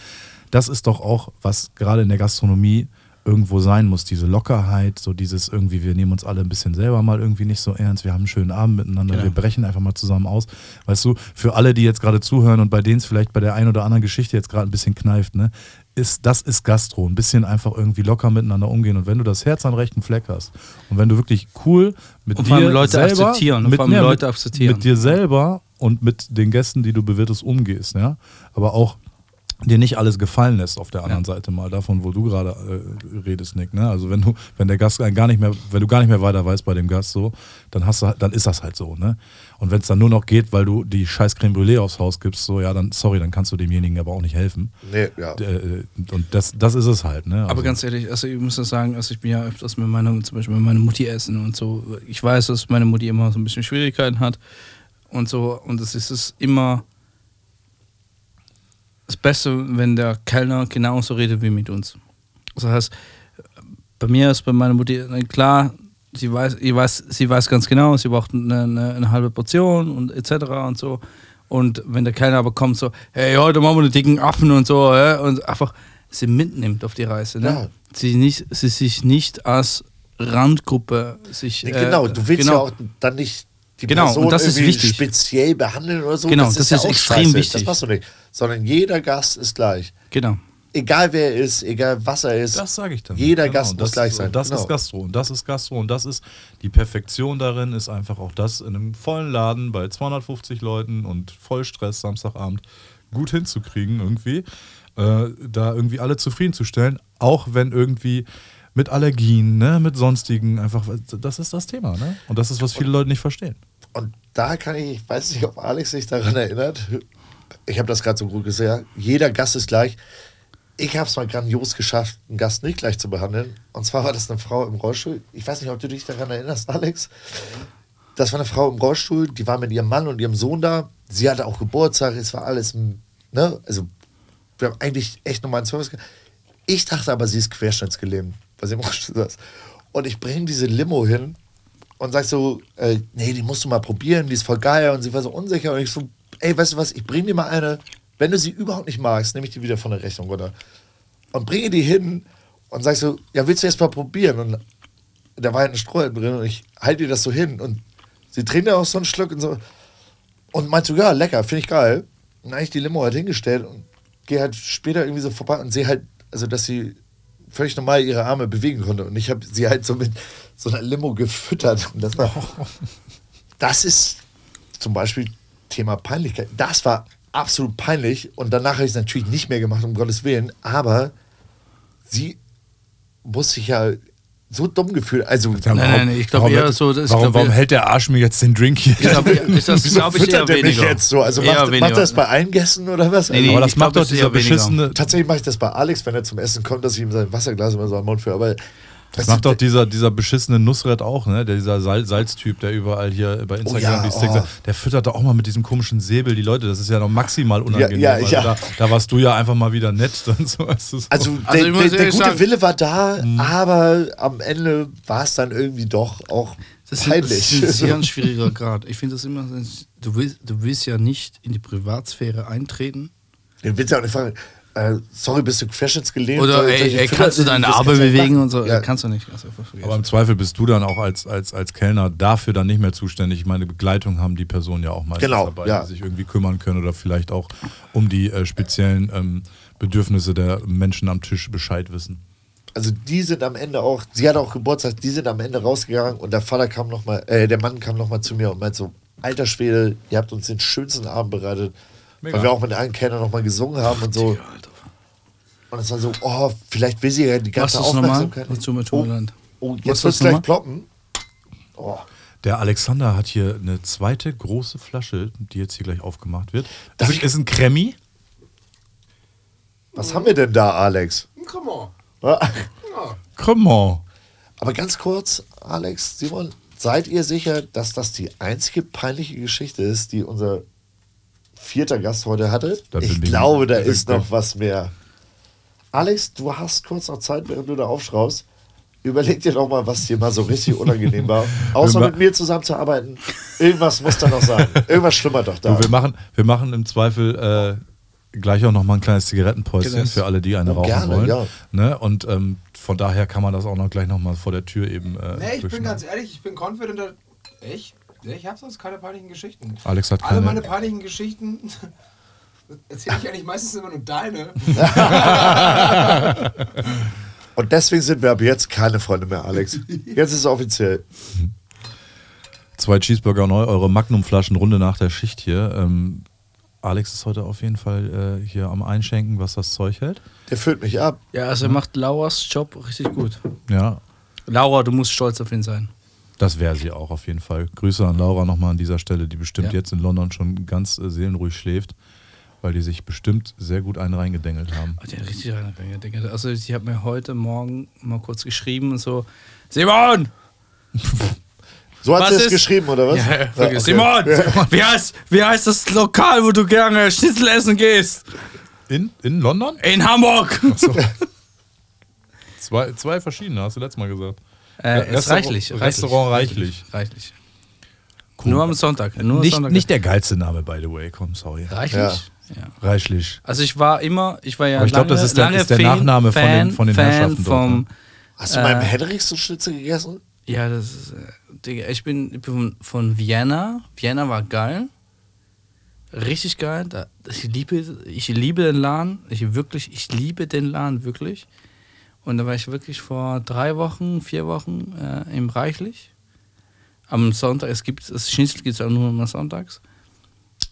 Das ist doch auch, was gerade in der Gastronomie irgendwo sein muss, diese Lockerheit, so dieses irgendwie, wir nehmen uns alle ein bisschen selber mal irgendwie nicht so ernst, wir haben einen schönen Abend miteinander, Genau. wir brechen einfach mal zusammen aus. Weißt du, für alle, die jetzt gerade zuhören und bei denen es vielleicht bei der einen oder anderen Geschichte jetzt gerade ein bisschen kneift, ne, ist, das ist Gastro. Ein bisschen einfach irgendwie locker miteinander umgehen. Und wenn du das Herz an rechten Fleck hast und wenn du wirklich cool mit Und dir Leute selber, akzeptieren, mit, ja, Leute mit, akzeptieren. mit dir selber und mit den Gästen, die du bewirtest, umgehst, ja, aber auch dir nicht alles gefallen lässt auf der anderen Seite mal davon, wo du gerade äh, redest, Nick. Ne? Also wenn du, wenn der Gast gar nicht mehr, wenn du gar nicht mehr weiter weißt bei dem Gast so, dann hast du, dann ist das halt so, ne? Und wenn es dann nur noch geht, weil du die scheiß Creme Brûlée aufs Haus gibst, so ja, dann sorry, dann kannst du demjenigen aber auch nicht helfen. Nee, ja. Äh, und das, das ist es halt, ne? Aber Also- ganz ehrlich, also ich muss ja sagen, also ich bin ja öfters mit meiner, zum Beispiel mit meiner Mutti essen und so. Ich weiß, dass meine Mutti immer so ein bisschen Schwierigkeiten hat und so. Und es ist es immer das Beste, wenn der Kellner genauso redet wie mit uns. Das heißt, bei mir ist bei meiner Mutti na klar, sie weiß, ich weiß, sie weiß ganz genau, sie braucht eine, eine, eine halbe Portion und etc. und so. Und wenn der Kellner aber kommt, so, hey, heute machen wir einen dicken Affen und so, ja, und einfach sie mitnimmt auf die Reise. Ne? Ja. Sie, nicht, sie sich nicht als Randgruppe sich. Äh, genau, du willst genau. ja auch dann nicht die Genau, Person und das ist wichtig. speziell behandeln oder so. Genau, das, das ist, ja extrem scheiße. wichtig. Das machst du nicht. Sondern jeder Gast ist gleich. Genau. Egal wer er ist, egal was er ist. Das sage ich dann. Jeder Gast das muss gleich ist, sein. Das Genau. ist Gastro. Und das ist Gastro. Und das ist die Perfektion darin, ist einfach auch das in einem vollen Laden bei 250 Leuten und Vollstress Samstagabend gut hinzukriegen, irgendwie. Äh, da irgendwie alle zufriedenzustellen, auch wenn irgendwie mit Allergien, ne, mit sonstigen, einfach, das ist das Thema, ne? Und das ist, was viele Leute nicht verstehen. Und da kann ich, ich weiß nicht, ob Alex sich daran erinnert. Ich habe das gerade so gut gesagt. Jeder Gast ist gleich. Ich habe es mal grandios geschafft, einen Gast nicht gleich zu behandeln. Und zwar war das eine Frau im Rollstuhl. Ich weiß nicht, ob du dich daran erinnerst, Alex. Das war eine Frau im Rollstuhl, die war mit ihrem Mann und ihrem Sohn da. Sie hatte auch Geburtstag, es war alles, ne? Also, wir haben eigentlich echt normalen Service. Ich dachte aber, sie ist querschnittsgelähmt, sie im Rollstuhl saß. Und ich bringe diese Limo hin und sag so, äh, nee, die musst du mal probieren, die ist voll geil. Und sie war so unsicher. Und ich so, ey, weißt du was, ich bring dir mal eine, wenn du sie überhaupt nicht magst, nehme ich die wieder von der Rechnung runter. Und bringe die hin und sag so, ja, willst du erst mal probieren? Und da war halt ein Strohhalm drin und ich halte ihr das so hin. Und sie trinkt ja auch so einen Schluck und so. Und meint so, ja, lecker, finde ich geil. Und dann habe ich die Limo halt hingestellt und gehe halt später irgendwie so vorbei und sehe halt, also dass sie völlig normal ihre Arme bewegen konnte. Und ich habe sie halt so mit so einer Limo gefüttert. Und das war. Das ist zum Beispiel Thema Peinlichkeit. Das war absolut peinlich. Und danach habe ich es natürlich nicht mehr gemacht, um Gottes Willen. Aber sie muss sich ja so dumm gefühlt. Also, Nein, nein, nein, ich glaube warum, eher so, das- warum, glaub, warum hält der Arsch mir jetzt den Drink hier? Ich glaube, ist das, wieso glaube ich, eher füttert er mich weniger. jetzt so? Also Eher macht, macht weniger. das bei allen Gästen oder was? Nee, nee, aber das glaub, macht doch das dieser weniger. beschissene, Tatsächlich mache ich das bei Alex, wenn er zum Essen kommt, dass ich ihm sein Wasserglas immer so am Mund führe. Aber Das macht doch dieser, dieser beschissene Nusret auch, ne? Der, dieser Sal Salztyp, der überall hier bei Instagram ja, die Sticks oh. hat. Der füttert doch auch mal mit diesem komischen Säbel die Leute. Das ist ja noch maximal unangenehm. Ja, ja, also ja. Da, da warst du ja einfach mal wieder nett. Dann so, weißt du, so. Also, Also der, muss der, der gute sagen- Wille war da, aber am Ende war es dann irgendwie doch auch Das ist, peinlich. das ist ein sehr ein schwieriger Grad. Ich finde das immer, du willst, du willst ja nicht in die Privatsphäre eintreten. Den willst du auch nicht fragen. Äh, sorry, bist du querschnittsgelähmt? Oder Soll- soll ey, ey kannst du deine Arme nicht bewegen machen. und so? Ja. Kannst du nicht. Kannst du einfach vergessen. aber im Zweifel bist du dann auch als, als, als Kellner dafür dann nicht mehr zuständig. Ich meine, Begleitung haben die Personen ja auch meistens Genau, dabei, ja. die sich irgendwie kümmern können oder vielleicht auch um die äh, speziellen ähm, Bedürfnisse der Menschen am Tisch Bescheid wissen. Also die sind am Ende auch, sie hat auch Geburtstag, die sind am Ende rausgegangen und der Vater kam noch mal, äh, der Mann kam noch mal zu mir und meint so, alter Schwede, ihr habt uns den schönsten Abend bereitet, Mega. weil wir auch mit allen Kellnern nochmal gesungen haben und so. Und es war so, oh, vielleicht will sie ja die ganze Machst nochmal? Aufmerksamkeit. Dazu mit oh, oh, jetzt wird es gleich nochmal? ploppen. Oh, Der Alexander hat hier eine zweite große Flasche, die jetzt hier gleich aufgemacht wird. Das ist ein Kremmi. was haben wir denn da, Alex? Come on. Come on. Aber ganz kurz, Alex, Simon, seid ihr sicher, dass das die einzige peinliche Geschichte ist, die unser vierter Gast heute hatte? Ich glaube, da ist noch was mehr. Alex, du hast kurz noch Zeit, während du da aufschraubst. Überleg dir doch mal, was dir mal so richtig unangenehm war. Außer mit mir zusammenzuarbeiten. Irgendwas muss da noch sein. Irgendwas schlummert doch da. Du, wir, machen, wir machen im Zweifel äh, gleich auch noch mal ein kleines Zigarettenpäuschen Genau. für alle, die eine Oh, rauchen gerne, wollen. ja. Ne? Und ähm, von daher kann man das auch noch gleich noch mal vor der Tür eben. Äh, Nee, ich bin ganz ehrlich, ich bin confident. da- Ich? Habe sonst keine peinlichen Geschichten. Alex hat Alle keine- meine peinlichen Geschichten erzähle ich eigentlich meistens immer nur deine. Und deswegen sind wir ab jetzt keine Freunde mehr, Alex. Jetzt ist es offiziell. Zwei Cheeseburger neu, eure Magnumflaschen Runde nach der Schicht hier. Ähm, Alex ist heute auf jeden Fall äh, hier am Einschenken, was das Zeug hält. Der füllt mich ab. Ja, also er macht Lauras Job richtig gut. Ja, Laura, du musst stolz auf ihn sein. das wäre sie auch auf jeden Fall. Grüße an Laura nochmal an dieser Stelle, die bestimmt Ja. jetzt in London schon ganz äh, seelenruhig schläft, weil die sich bestimmt sehr gut einen reingedengelt haben. Hat ja richtig reingegangen, Digga. Also sie hat mir heute Morgen mal kurz geschrieben und so, Simon! So hat Was sie es ist- geschrieben, oder was? Ja, ja, okay. Simon! Wie, heißt, wie heißt das Lokal, wo du gerne Schnitzel essen gehst? In, in London? In Hamburg! Zwei, zwei verschiedene, hast du letztes Mal gesagt. Äh, ist Restaurant- reichlich, Restaurant reichlich. Reichlich. Nur am Sonntag. Nur Nicht, Sonntag. nicht der geilste Name, by the way, komm, sorry. Reichlich? Ja. Reichlich. Also ich war immer, ich war ja Aber ich glaub, lange, das ist der- lange ist der Fan- Nachname von den- Fan, von den Fan Herrschaften dort, vom, ne? Hast du beim Äh, Henrichs so Schnitzel gegessen? Ja, das ist, äh, Digga, ich bin, ich bin von, Vienna. Vienna war geil. Richtig geil. Da, ich, liebe, ich liebe den Laden. Ich wirklich, ich liebe den Laden wirklich. Und da war ich wirklich vor drei Wochen, vier Wochen äh, im Reichlich. Am Sonntag, es gibt, das Schnitzel gibt es auch nur immer sonntags.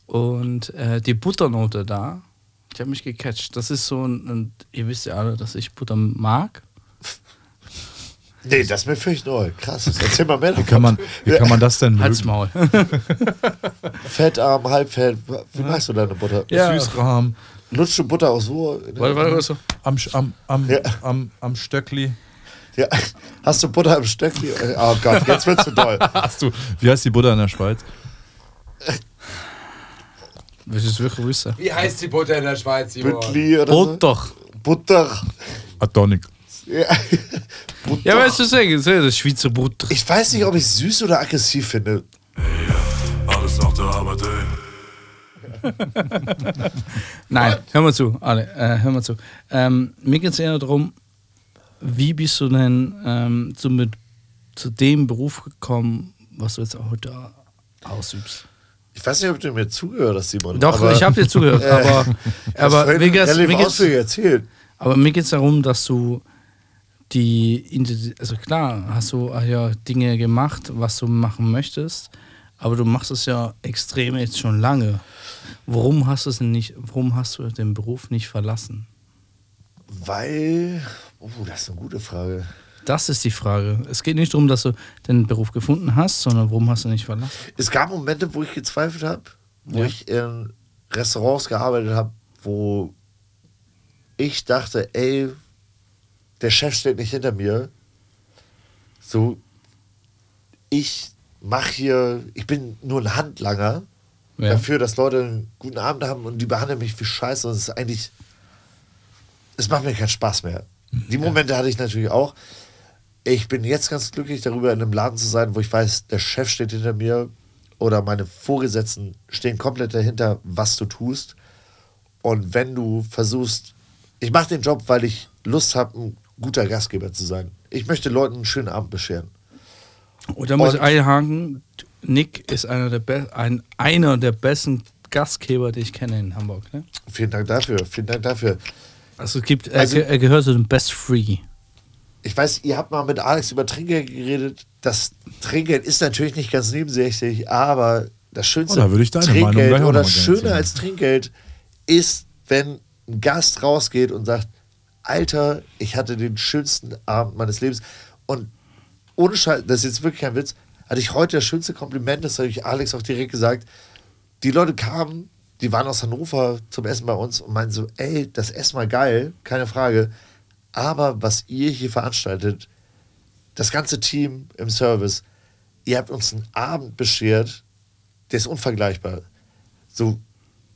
Und äh, die Butternote da, die hat mich gecatcht. Das ist so ein, und ihr wisst ja alle, dass ich Butter mag. Nee, das ist mir völlig neu. Krass. Erzähl mal mehr Wie kann man, wie kann man das denn Halt's? Maul. Fettarm, Halbfett. Wie magst du deine Butter? Ja. Süßrahm, Lutscht du Butter aus wo? Warte, warte, warte. am, am, am, Ja. am, am Stöckli. Ja. Hast du Butter im Stöckli? Oh Gott, jetzt wird's zu doll. Hast du, wie heißt die Butter in der Schweiz? Willst du es wirklich wissen? Wie heißt die Butter in der Schweiz, Simon? Büttli oder so? Butter. Butter. Atonik. Ja. Butter. Ja, weißt du, sagen, das ist Schweizer Butter. Ich weiß nicht, ob ich süß oder aggressiv finde. Alles nach der Arbeit, ey. Nein, hör mal zu, alle, äh, hör mal zu. Ähm, mir geht es eher darum, wie bist du denn ähm, zu, mit, zu dem Beruf gekommen, was du jetzt auch heute ausübst? Ich weiß nicht, ob du mir zugehört hast, Simon. Doch, aber ich habe dir zugehört, Äh, aber, aber, mir geht's, relativ mir geht's, ausführlich erzählt. aber mir geht es darum, dass du die, also klar, hast du ja Dinge gemacht, was du machen möchtest, aber du machst es ja extrem jetzt schon lange. Warum hast du es denn nicht, warum hast du den Beruf nicht verlassen? Weil. Oh, das ist eine gute Frage. Das ist die Frage. Es geht nicht darum, dass du den Beruf gefunden hast, sondern warum hast du nicht verlassen? Es gab Momente, wo ich gezweifelt habe, wo Ja. ich in Restaurants gearbeitet habe, wo ich dachte, ey, der Chef steht nicht hinter mir. So, ich mache hier, ich bin nur ein Handlanger Ja. dafür, dass Leute einen guten Abend haben und die behandeln mich wie Scheiße und es ist eigentlich, es macht mir keinen Spaß mehr. Die Momente hatte ich natürlich auch. Ich bin jetzt ganz glücklich darüber, in einem Laden zu sein, wo ich weiß, der Chef steht hinter mir oder meine Vorgesetzten stehen komplett dahinter, was du tust. Und wenn du versuchst, ich mache den Job, weil ich Lust habe, ein guter Gastgeber zu sein. Ich möchte Leuten einen schönen Abend bescheren. Und da muss ich einhaken, Nick ist einer der, be ein, einer der besten Gastgeber, die ich kenne in Hamburg. Ne? Vielen Dank dafür. Vielen Dank dafür. Also es gibt, er, Also- er gehört zu den Best Free. Ich weiß, ihr habt mal mit Alex über Trinkgeld geredet. Das Trinkgeld ist natürlich nicht ganz nebensächlich, aber das schönste Oh, da Trinkgeld oder schöner als Trinkgeld ist, wenn ein Gast rausgeht und sagt, Alter, ich hatte den schönsten Abend meines Lebens und ohne Scheiß, das ist jetzt wirklich kein Witz, hatte ich heute das schönste Kompliment, das habe ich Alex auch direkt gesagt. Die Leute kamen, die waren aus Hannover zum Essen bei uns und meinten so, ey, das Essen war geil, keine Frage, aber was ihr hier veranstaltet, das ganze Team im Service, ihr habt uns einen Abend beschert, der ist unvergleichbar. So,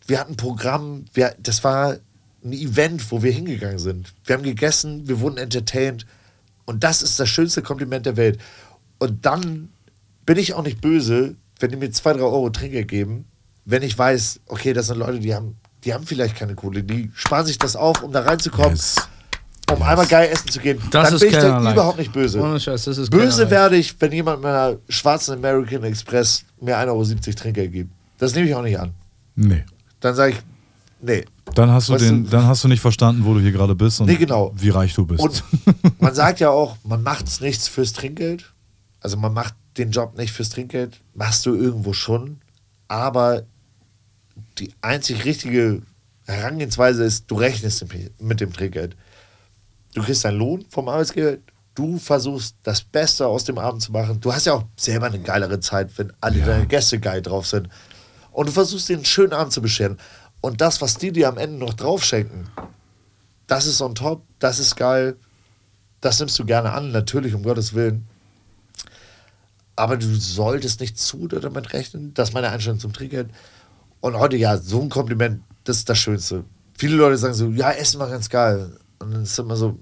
wir hatten ein Programm, wir, das war ein Event, wo wir hingegangen sind. Wir haben gegessen, wir wurden entertained und das ist das schönste Kompliment der Welt. Und dann bin ich auch nicht böse, wenn die mir zwei, drei Euro Trinkgeld geben, wenn ich weiß, okay, das sind Leute, die haben, die haben vielleicht keine Kohle, die sparen sich das auf, um da reinzukommen, Yes. Um einmal geil essen zu gehen. Das dann ist bin ich da keinerlei. überhaupt nicht böse. Ohne Scheiß, das ist Böse werde ich, wenn jemand mit einer schwarzen American Express mir 1,70 Euro Trinkgeld gibt. Das nehme ich auch nicht an. Nee. Dann sage ich, nee. Dann hast du Weißt den, du- dann hast du nicht verstanden, wo du hier gerade bist und Nee, genau. wie reich du bist. Und man sagt ja auch, man macht nichts fürs Trinkgeld. Also man macht den Job nicht fürs Trinkgeld. Machst du irgendwo schon. Aber die einzig richtige Herangehensweise ist, du rechnest mit dem Trinkgeld. Du kriegst deinen Lohn vom Arbeitsgeber. Du versuchst, das Beste aus dem Abend zu machen. Du hast ja auch selber eine geilere Zeit, wenn alle deine Gäste geil drauf sind. Und du versuchst, dir einen schönen Abend zu bescheren. Und das, was die dir am Ende noch drauf schenken, das ist on top, das ist geil, das nimmst du gerne an, natürlich, um Gottes Willen. Aber du solltest nicht zu damit rechnen, das ist meine Einstellung zum Trinkgeld. Und heute, ja, so ein Kompliment, das ist das Schönste. Viele Leute sagen so, ja, Essen war ganz geil. Und dann ist immer so,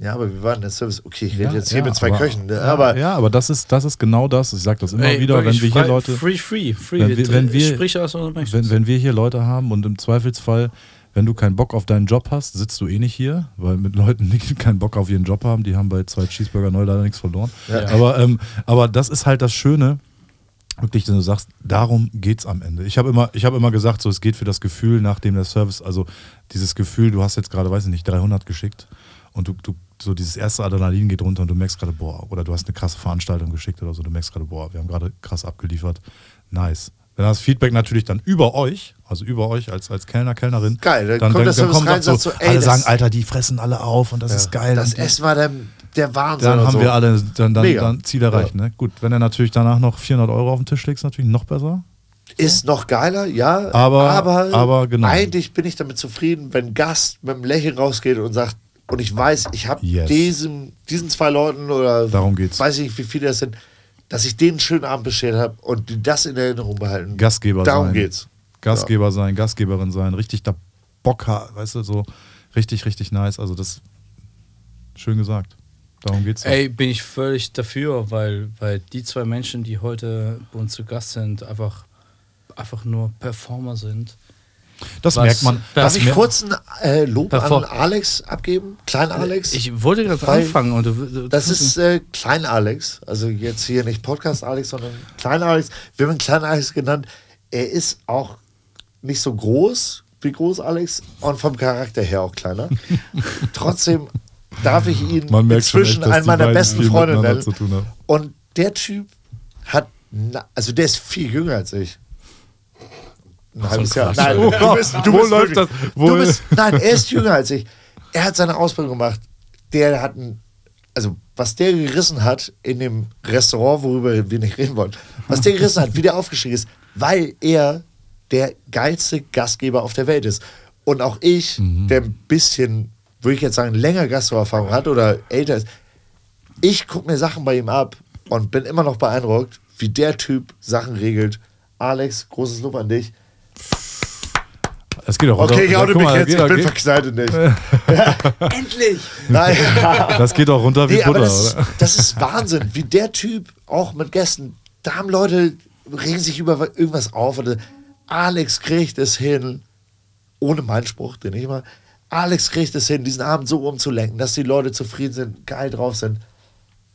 ja, aber wir waren der Service. Okay, ich rede Ja, jetzt hier ja, mit zwei aber- Köchen. Ne? Ja, aber ja, aber das ist, das ist genau das. Ich sage das immer Ey, wieder, wenn wir hier frei- Leute. Free, free, free. Wenn wir- wenn wir- Sprich aus unserem wenn, wenn wir hier Leute haben und im Zweifelsfall, wenn du keinen Bock auf deinen Job hast, sitzt du eh nicht hier, weil mit Leuten, die keinen Bock auf ihren Job haben, die haben bei zwei Cheeseburger neu leider nichts verloren. Aber, ähm, aber das ist halt das Schöne, wirklich, wenn du sagst, darum geht's am Ende. Ich habe immer, ich habe immer gesagt, so es geht für das Gefühl, nachdem der Service, also dieses Gefühl, du hast jetzt gerade, weiß ich nicht, 300 geschickt und du, du so dieses erste Adrenalin geht runter und du merkst gerade, boah, oder du hast eine krasse Veranstaltung geschickt oder so, du merkst gerade, boah, wir haben gerade krass abgeliefert. Nice. Wenn das Feedback natürlich dann über euch, also über euch als, als Kellner, Kellnerin, Geil, dann dann, kommt dann, der dann kommt rein so, so, ey, alle das- sagen, Alter, die fressen alle auf und das ist geil. das Essen war der, der Wahnsinn. dann haben so. wir alle dann, dann, Mega. dann Ziel erreicht. Ne? Gut, wenn er natürlich danach noch 400 Euro auf den Tisch legt, ist natürlich noch besser. Ist noch geiler, ja. Aber- aber, aber genau. eigentlich bin ich damit zufrieden, wenn Gast mit einem Lächeln rausgeht und sagt, und ich weiß, ich habe Yes. diesem, diesen zwei Leuten oder Darum geht's. weiß ich nicht, wie viele das sind, dass ich denen einen schönen Abend beschert habe und die das in Erinnerung behalten. Gastgeber Darum sein. geht's. Gastgeber sein, Gastgeberin sein, richtig da Bock haben, weißt du, so richtig, richtig nice. Also das schön gesagt. Darum geht's. doch. Ey, bin ich völlig dafür, weil, weil die zwei Menschen, die heute bei uns zu Gast sind, einfach, einfach nur Performer sind. das was- merkt man. Darf ich kurz ein äh, Lob Bevor- an Alex abgeben? Klein Alex? Ich wollte gerade anfangen und du, du Das ist äh, Klein Alex, also jetzt hier nicht Podcast Alex, sondern Klein Alex. Wir haben ihn Klein Alex genannt. Er ist auch nicht so groß wie Groß Alex und vom Charakter her auch kleiner. Trotzdem darf ich ihn Man inzwischen echt, einen meiner besten Freunde nennen. zu tun haben. Und der Typ hat, na, also der ist viel jünger als ich. Ein halbes Jahr. Nein, du bist, du Wo bist läuft wirklich- das? Wo- Du bist, nein, er ist jünger als ich. Er hat seine Ausbildung gemacht. Der hat ein, also was der gerissen hat in dem Restaurant, worüber wir nicht reden wollen, was der gerissen hat, wie der aufgestiegen ist, weil er der geilste Gastgeber auf der Welt ist. Und auch ich, der ein bisschen, würde ich jetzt sagen, länger Gastroerfahrung hat oder älter ist, ich gucke mir Sachen bei ihm ab und bin immer noch beeindruckt, wie der Typ Sachen regelt. Alex, großes Lob an dich. Es geht auch Okay, ich oute mich mal, jetzt, ich bin verkneidet nicht. Endlich! Nein. Das geht auch runter wie Nee, Butter, das ist, oder? das ist Wahnsinn, wie der Typ auch mit Gästen, da haben Leute, regen sich über irgendwas auf. Oder Alex kriegt es hin, ohne meinen Spruch, den ich immer, Alex kriegt es hin, diesen Abend so umzulenken, dass die Leute zufrieden sind, geil drauf sind.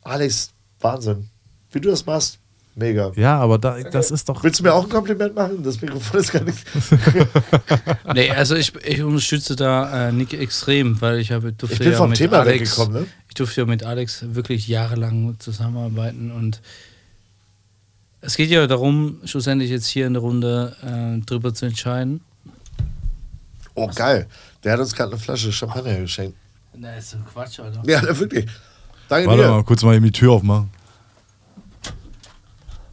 Alex, Wahnsinn. Wie du das machst, mega. Ja, aber da, das ist doch. Willst du mir auch ein Kompliment machen? Das Mikrofon ist gar nicht. Nee, also ich, ich unterstütze da äh, Nick extrem, weil ich habe durfte Ich bin ja vom mit Thema Alex, weggekommen, ne? Ich durfte ja mit Alex wirklich jahrelang zusammenarbeiten und Es geht ja darum, schlussendlich jetzt hier in der Runde äh, drüber zu entscheiden. Oh, geil. Der hat uns gerade eine Flasche Champagner geschenkt. Na, ist so Quatsch, Alter. Ja, wirklich. Danke Warte dir. mal, kurz mal eben die Tür aufmachen.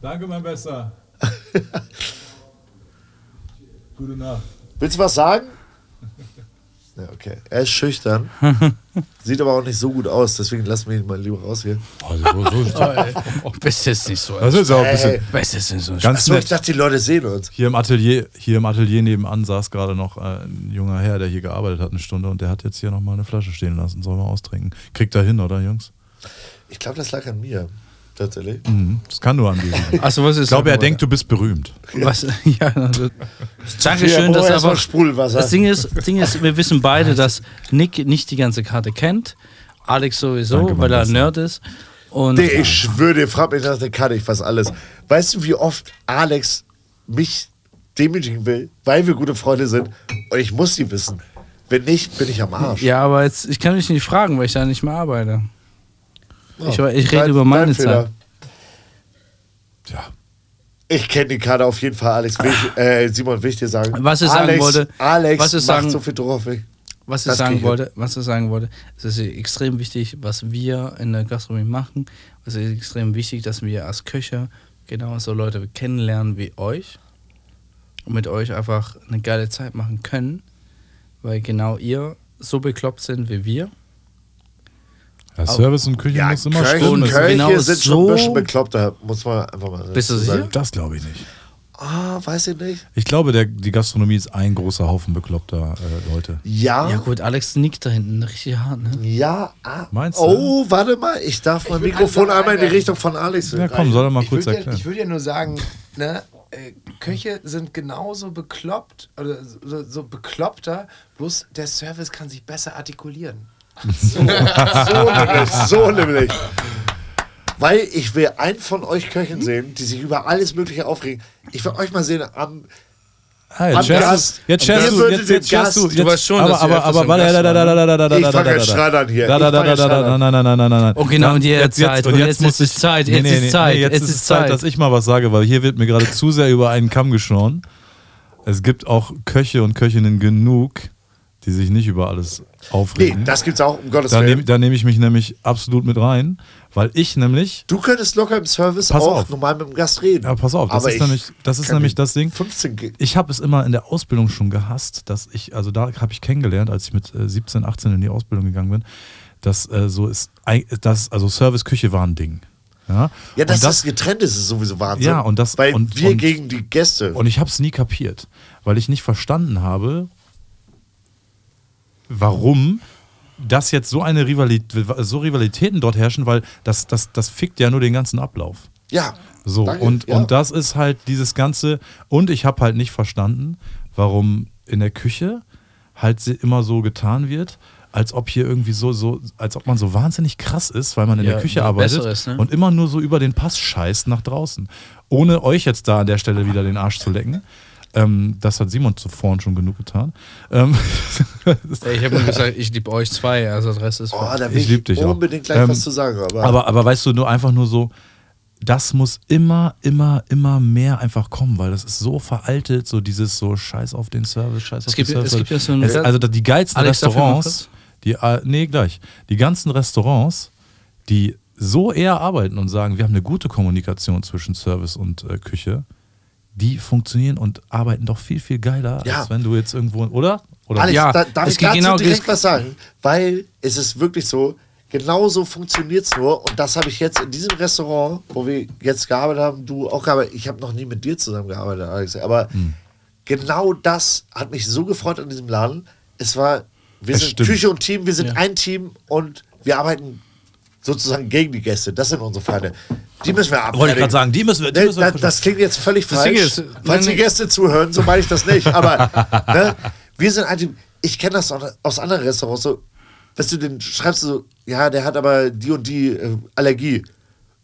Danke, mein Bester. Gute Nacht. Willst du was sagen? Ja, okay. Er ist schüchtern. Sieht aber auch nicht so gut aus, deswegen lassen wir ihn mal lieber raus hier. Also, so, so, Oh, bist jetzt nicht so. das ist auch ein Ey, bisschen Bist jetzt nicht so. ganz Achso, ich nett. dachte, die Leute sehen uns. Hier im Atelier, hier im Atelier nebenan saß gerade noch äh, ein junger Herr, der hier gearbeitet hat eine Stunde und der hat jetzt hier nochmal eine Flasche stehen lassen. Sollen wir austrinken? Kriegt er hin, oder Jungs? Ich glaube, das lag an mir. Tatsächlich. Mhm. Das kann nur an dir liegen. Achso, was ist Ich glaube, er denkt, du bist berühmt. Was, ja, also, Dankeschön, dass aber. Sprudelwasser. Das Ding ist, Ding ist, wir wissen beide, dass Nick nicht die ganze Karte kennt. Alex sowieso, Danke, weil er ein. Nerd ist. Und Nee, ich schwöre dir, frag mich nach der Karte, ich weiß alles. Weißt du, wie oft Alex mich demütigen will, weil wir gute Freunde sind und ich muss die wissen. Wenn nicht, bin ich am Arsch. ja, aber jetzt, ich kann mich nicht fragen, weil ich da nicht mehr arbeite. Oh, ich, ich rede über meine. Zeit. Ja. Ich kenne die Karte auf jeden Fall, Alex. Will ich, äh, Simon, will ich dir sagen. Was ich sagen Alex, wollte- Alex was ich sagen- so viel drauf. ey. Was ich Das sagen wollte, was ich sagen wollte, es ist extrem wichtig, was wir in der Gastronomie machen. Es ist extrem wichtig, dass wir als Köche genauso Leute kennenlernen wie euch und mit euch einfach eine geile Zeit machen können, weil genau ihr so bekloppt sind wie wir. Ja, Service und Küche Ja, muss immer Köche, stimmen. ist Köche genau sind schon so- ein bisschen bekloppter, muss man einfach mal Bist du sicher? sagen. Das glaube ich nicht. Ah, weiß ich nicht. Ich glaube, der, die Gastronomie ist ein großer Haufen bekloppter äh, Leute. Ja, Ja gut, Alex nickt da hinten richtig hart, ne? ja. Ah. Meinst du? Oh, warte mal, ich darf mein würd Mikrofon einmal in die einwerfen. Richtung von Alex. Ja, komm, soll er mal Ich kurz würde ja, erklären. ich würd ja nur sagen, ne, äh, Köche sind genauso bekloppt oder so, so bekloppter, bloß der Service kann sich besser artikulieren. So nämlich, so nämlich. Weil ich will einen von euch Köchen sehen, die sich über alles Mögliche aufregen. Ich will euch mal sehen am. Ah, Am jetzt scherst Gast. du, jetzt scherst du, jetzt, jetzt scherst du, Du weißt schon, aber, dass aber, öfters aber, im warte, Gast da, da, da, da, da, da, da, Ich da, fang da, jetzt da, Schreddern hier. Da, da, da, da, da, da, nein, nein, nein, nein, nein, nein. Oh, genau, und jetzt Zeit, und jetzt muss ist es ich- Zeit, jetzt ist Zeit, jetzt ist Zeit. dass ich mal was sage, weil hier wird mir gerade zu sehr über einen Kamm geschoren. Es gibt auch Köche und Köchinnen genug, die sich nicht über alles Nee, aufregen. das gibt's auch, um Gottes da nehme Willen. da nehm ich mich nämlich absolut mit rein, weil ich nämlich Du könntest locker im Service auch auf. normal mit dem Gast reden. Ja, pass auf, das Aber ist ich nämlich, das, ist nämlich das Ding. 15 ge- Ich habe es immer in der Ausbildung schon gehasst, dass ich, also da habe ich kennengelernt, als ich mit äh, 17, 18 in die Ausbildung gegangen bin, dass äh, so ist, ei- das, also Service-Küche war ein Ding. Ja, Ja, dass und das, getrennt ist, ist sowieso Wahnsinn. Ja, und das- Weil und- wir und- gegen die Gäste. Und ich habe es nie kapiert, weil ich nicht verstanden habe, warum das jetzt so eine Rivalität, so Rivalitäten dort herrschen, weil das, das, das fickt ja nur den ganzen Ablauf. ja. So, Danke, und, ja. und das ist halt dieses Ganze. Und ich habe halt nicht verstanden, warum in der Küche halt immer so getan wird, als ob hier irgendwie so, so, als ob man so wahnsinnig krass ist, weil man in Ja, der Küche arbeitet Bessere ist, ne? und immer nur so über den Pass scheißt nach draußen. Ohne euch jetzt da an der Stelle wieder den Arsch zu lecken. Ähm, das hat Simon zuvor schon genug getan. Ähm, Ich habe nur gesagt, ich liebe euch zwei, also der Rest ist. Oh, da will Ich ich, dich auch. unbedingt gleich Ähm, was zu sagen. Aber, Aber, aber weißt du, nur einfach nur so, das muss immer, immer, immer mehr einfach kommen, weil das ist so veraltet, so dieses so Scheiß auf den Service, Scheiß auf Es gibt- den Service. es gibt ja so ein- es, also die geilsten Alex, Restaurants, die, äh, nee, gleich, die ganzen Restaurants, die so eher arbeiten und sagen, wir haben eine gute Kommunikation zwischen Service und äh, Küche, die funktionieren und arbeiten doch viel, viel geiler, Ja. als wenn du jetzt irgendwo, oder? oder Alex, Ja, da, darf es ich dazu genau direkt was sagen? Weil es ist wirklich so, genauso funktioniert es nur. Und das habe ich jetzt in diesem Restaurant, wo wir jetzt gearbeitet haben, du auch gearbeitet. Ich habe noch nie mit dir zusammengearbeitet, Alex. Aber Hm. genau das hat mich so gefreut an diesem Laden. Es war, wir Es sind stimmt. Küche und Team, wir sind Ja. ein Team und wir arbeiten sozusagen gegen die Gäste. Das sind unsere Feinde. Die müssen wir abfertigen. Wollte ich gerade sagen, die müssen wir, die Ne, müssen wir da, das klingt jetzt völlig Das falsch. ist, falls die Gäste zuhören, so meine ich das nicht. Aber ne, wir sind Team. Ich kenne das auch aus anderen Restaurants. So, weißt du, den schreibst du so, ja, der hat aber die und die äh, Allergie.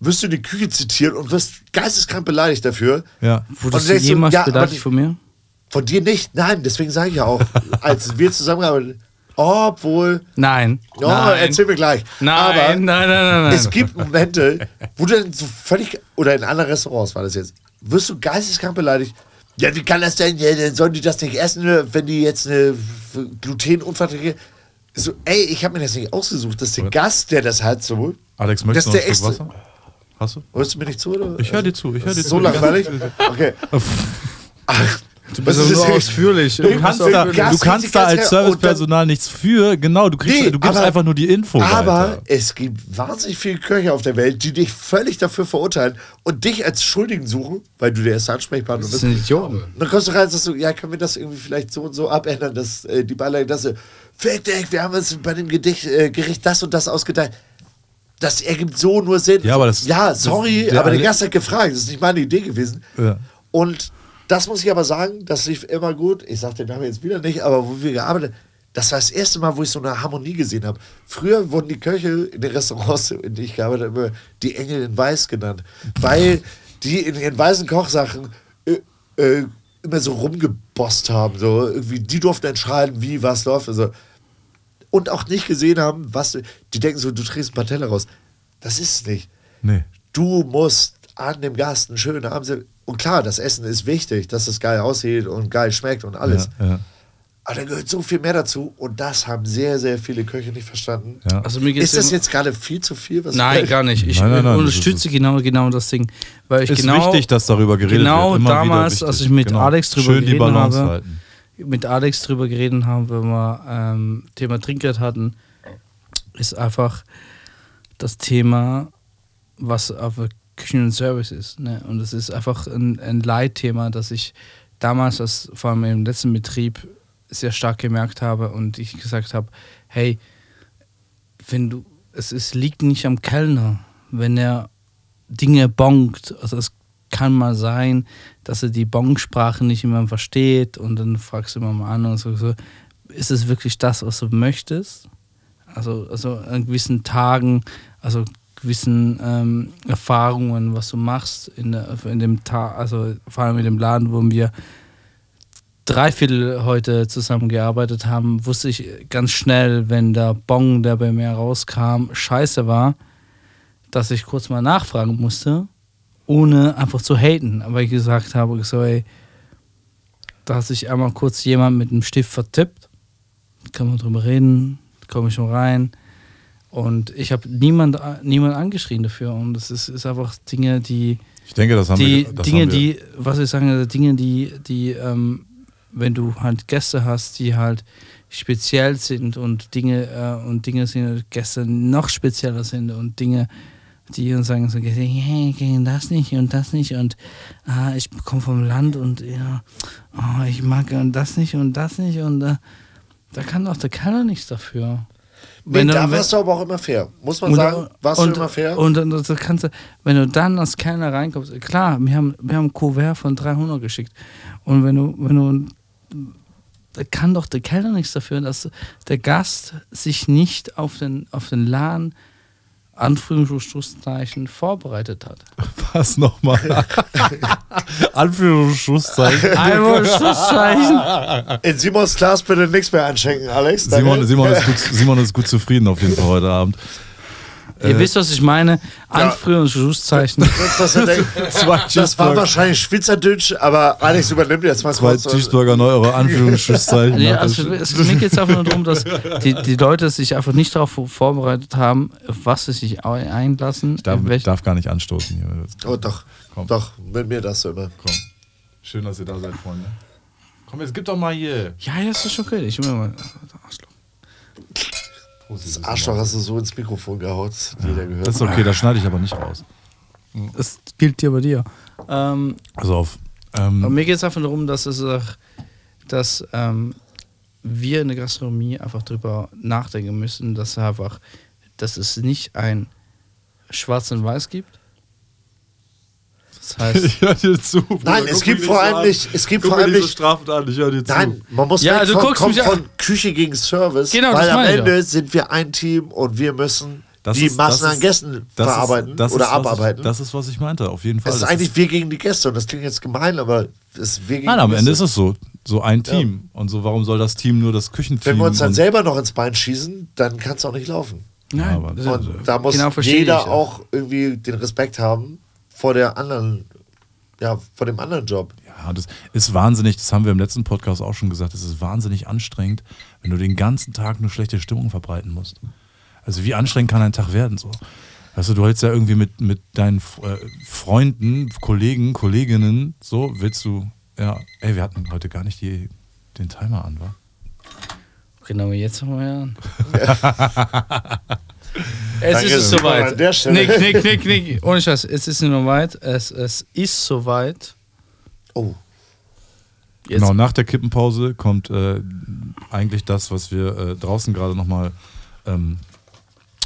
Wirst du die Küche zitieren und wirst geisteskrank beleidigt dafür. Ja. Wurdest du du denkst so, jemals ja, beleidigt die- von mir? Von dir nicht? Nein, deswegen sage ich ja auch, als wir zusammengearbeitet Obwohl, Nein. oh, nein. erzähl mir gleich. Nein, Aber nein, nein, nein, nein. es gibt Momente, wo du dann so völlig, oder in anderen Restaurants war das jetzt, wirst du geisteskrank beleidigt. Ja, wie kann das denn? Ja, dann sollen die das nicht essen, ne, wenn die jetzt eine glutenunverträgliche. So, ey, ich habe mir das nicht ausgesucht. Das ist der Gast, der das hat so. Alex, möchtest du noch ein Stück Wasser? Hast du? Hörst du mir nicht zu? Oder? Ich höre dir zu. Ich höre Das dir ist zu. so langweilig. Okay. Ach, Du bist so ist nur das? ausführlich. Du kannst da, du kannst da als Servicepersonal nichts für. Genau, du, kriegst, Nee, du gibst aber- einfach nur die Info Aber weiter. es gibt wahnsinnig viele Köche auf der Welt, die dich völlig dafür verurteilen und dich als Schuldigen suchen, weil du der erste Ansprechpartner Das bist. sind Idioten. Und dann kommst du rein und sagst du, ja, können wir das irgendwie vielleicht so und so abändern, dass äh, die Beilage, dass äh, Fick dich, wir haben uns bei dem Gedicht, äh, Gericht das und das ausgeteilt. Das ergibt so nur Sinn. Ja, aber das- ja, das- sorry, der aber der Gast hat gefragt, das ist nicht meine Idee gewesen. Ja. Und das muss ich aber sagen, das lief immer gut. Ich sag den Namen jetzt wieder nicht, aber wo wir gearbeitet das war das erste Mal, wo ich so eine Harmonie gesehen habe. Früher wurden die Köche in den Restaurants, in denen ich gearbeitet habe, immer die Engel in Weiß genannt. Weil die in ihren weißen Kochsachen äh, äh, immer so rumgebosst haben. So irgendwie, die durften entscheiden, wie was läuft. Also, und auch nicht gesehen haben, was. Die denken so, du trägst ein paar Teller raus. Das ist es nicht. Nee. Du musst an dem Gast einen schönen Abend. Und klar, das Essen ist wichtig, dass es geil aussieht und geil schmeckt und alles. Ja, ja, Aber da gehört so viel mehr dazu und das haben sehr, sehr viele Köche nicht verstanden. ja. Also mir geht's Ist das jetzt gerade viel zu viel? Was Nein, gar nicht. Ich Nein, nein, nein, unterstütze genau, genau das Ding. Weil ich ist genau, wichtig, dass darüber geredet genau wird. Immer damals, als ich mit genau. Alex drüber Schön geredet habe, halten. mit Alex drüber geredet haben, wenn wir ähm, Thema Trinkgeld hatten, ist einfach das Thema, was auf der Küchen und Service ist. Ne? Und es ist einfach ein, ein Leitthema, das ich damals, als, vor allem im letzten Betrieb, sehr stark gemerkt habe und ich gesagt habe, hey, wenn du, es, es liegt nicht am Kellner, wenn er Dinge bongt. Also es kann mal sein, dass er die Bong-Sprache nicht immer versteht und dann fragst du immer mal an und so, so ist es wirklich das, was du möchtest? Also, also an gewissen Tagen, also gewissen ähm, Erfahrungen, was du machst in, der, in dem Tag, also vor allem in dem Laden, wo wir drei Viertel heute zusammengearbeitet haben, wusste ich ganz schnell, wenn der Bong, der bei mir rauskam, scheiße war, dass ich kurz mal nachfragen musste, ohne einfach zu haten. Aber ich gesagt habe, so, ey, da hat sich einmal kurz jemand mit einem Stift vertippt, kann man drüber reden, komme ich schon rein. Und ich habe niemand, niemand angeschrien dafür. Und es ist, ist einfach Dinge, die, Ich denke, das haben die wir. Das Dinge, haben wir. die, was ich sagen, Dinge, die, die, ähm, wenn du halt Gäste hast, die halt speziell sind und Dinge äh, und Dinge sind Gäste noch spezieller sind und Dinge, die uns sagen so, hey, gegen das nicht und das nicht und ah, ich komme vom Land und ja, oh, ich mag das nicht und das nicht und äh, da kann doch der Keller nichts dafür. Nee, Wenn du- da warst du aber auch immer fair. Muss man und, sagen, warst und, du immer fair? Und dann das kannst du, wenn du dann als Kellner reinkommst, klar, wir haben, wir haben ein Kuvert von 300 geschickt. Und wenn du, wenn du, da kann doch der Kellner nichts dafür, dass der Gast sich nicht auf den, auf den Laden Anführungszeichen vorbereitet hat. Was nochmal? Anführungsschlusszeichen. Anführungszeichen. In Simons Glas bitte nichts mehr anschenken, Alex. Simon. Simon, ist gut, Simon ist gut zufrieden auf jeden Fall heute Abend. Ihr wisst, was ich meine? Anführungszeichen. Das, was denkt. Zwei das war wahrscheinlich Schweizerdeutsch, aber Alex übernimmt jetzt mal zwei kurz. und- Cheeseburger, neu eure Anführungsschlusszeichen. Nee, also es, mir geht es einfach nur darum, dass die, die Leute sich einfach nicht darauf vorbereitet haben, auf was sie sich einlassen. ich darf, darf gar nicht anstoßen hier. Oh, doch. Komm. Doch, mit mir das so immer. Komm. Schön, dass ihr da seid, Freunde. Komm, jetzt gib doch mal hier. Ja, ja, ist das okay. Ich will mal. Das Arschloch hast du so ins Mikrofon gehaut, das hat jeder gehört. Das ist okay, das schneide ich aber nicht raus. Das gilt hier bei dir. Ähm, Also auf. aber Ähm, mir geht es einfach darum, dass, es, auch- dass ähm, wir in der Gastronomie einfach drüber nachdenken müssen, dass, einfach, dass es nicht ein Schwarz und Weiß gibt. Das heißt. ich höre dir zu. Bruder. Nein, es gibt vor allem an. nicht- es gibt Guck vor allem nicht strafend an, ich höre dir zu. Nein, man muss Ja, du von, guckst kommt von Küche gegen Service, Genau, weil das am Ende sind wir ein Team und wir müssen Das die ist- Massen das an ist- Gästen Das verarbeiten ist, das oder ist, abarbeiten. Ich, das ist, was ich meinte, auf jeden Fall. es ist Das eigentlich wir gegen die Gäste und das klingt jetzt gemein, aber es ist wir gegen Nein, die am Gäste. Ende ist es so. so ein Team. Und so, warum soll das Team nur das Küchenteam? Wenn wir uns dann selber noch ins Bein schießen, dann kann es auch nicht laufen. Nein, aber- das- Und da muss genau jeder ich, ja. auch irgendwie den Respekt haben vor der anderen, ja, vor dem anderen Job. Ja, das ist wahnsinnig, das haben wir im letzten Podcast auch schon gesagt, es ist wahnsinnig anstrengend, wenn du den ganzen Tag nur schlechte Stimmung verbreiten musst. Also wie anstrengend kann ein Tag werden so? Weißt du, du hältst ja irgendwie mit, mit deinen äh, Freunden, Kollegen, Kolleginnen, so willst du, ja, ey, wir hatten heute gar nicht die, den Timer an, wa? Genau, jetzt haben wir an. es Danke, ist soweit. Nick, Nick, Nick, Nick. Ohne Scheiß, es ist nicht mehr weit. Es, es ist soweit. Oh, Jetzt. Genau, nach der Kippenpause kommt äh, eigentlich das, was wir äh, draußen gerade nochmal ähm,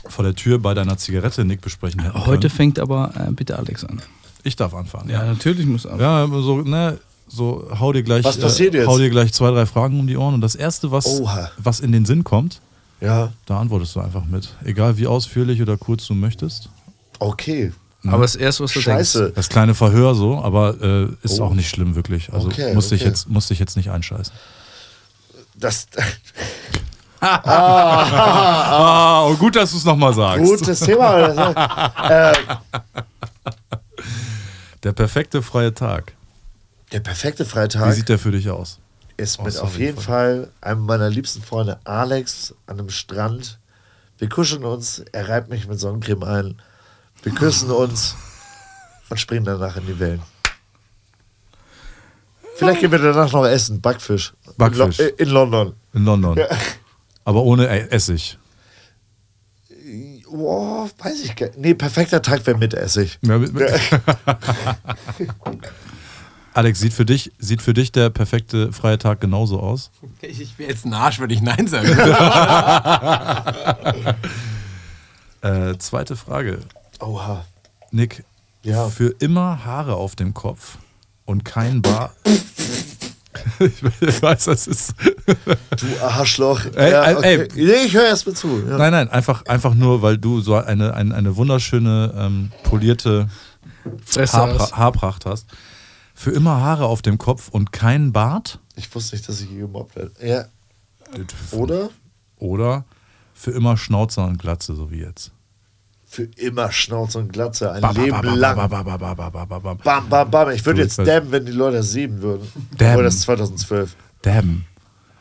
vor der Tür bei deiner Zigarette, Nick, besprechen hätten. Heute können. fängt aber äh, bitte Alex an. Ich darf anfangen. Ja, natürlich muss er. Ja, so, ne, so hau dir gleich, Was passiert äh, jetzt? hau dir gleich zwei, drei Fragen um die Ohren und das erste, was, Oha. was in den Sinn kommt, ja, da antwortest du einfach mit. Egal wie ausführlich oder kurz du möchtest. okay. Aber das erste, was du Scheiße. Das kleine Verhör so, aber äh, ist Oh. auch nicht schlimm wirklich. Also Okay, musste ich okay. jetzt musste ich jetzt nicht einscheißen. Das, Ah, oh, gut, dass du es nochmal sagst. gutes Thema. Das, äh, Der perfekte freie Tag. der perfekte Wie Freitag sieht der für dich aus? Ist Oh, mit auf jeden. Fall einem meiner liebsten Freunde, Alex, an einem Strand. Wir kuscheln uns, er reibt mich mit Sonnencreme ein. Wir küssen uns und springen danach in die Wellen. Vielleicht gehen wir danach noch essen, Backfisch. Backfisch. In, Lo äh, in London. In London. Aber ohne E- Essig. Oh, weiß ich gar nicht. Nee, perfekter Tag wäre mit Essig. Ja, mit- mit- Alex, sieht für, dich, sieht für dich der perfekte freie Tag genauso aus? Ich, ich wäre jetzt ein Arsch, wenn ich Nein sagen würde. Äh, zweite Frage. Oha. Nick, Ja. für immer Haare auf dem Kopf und kein Bart. ich weiß, das ist. Du Arschloch. Ey, ja, okay. ey. Nee, ich höre erst mal zu. Ja. Nein, nein, einfach, einfach nur, weil du so eine, eine, eine wunderschöne, ähm, polierte Haarpra. Haarpracht hast. Für immer Haare auf dem Kopf und kein Bart? Ich wusste nicht, dass ich hier gemobbt werde. Ja. Oder? Oder für immer Schnauzer und Glatze, so wie jetzt. Für immer Schnauze und Glatze, ein Leben lang. ba, ba, ba, ba, ba, ba, ba, ba. Bam, bam, bam. Ich würde jetzt dabben, wenn die Leute das sehen würden. Dabben. Obwohl das ist 2012. Damn.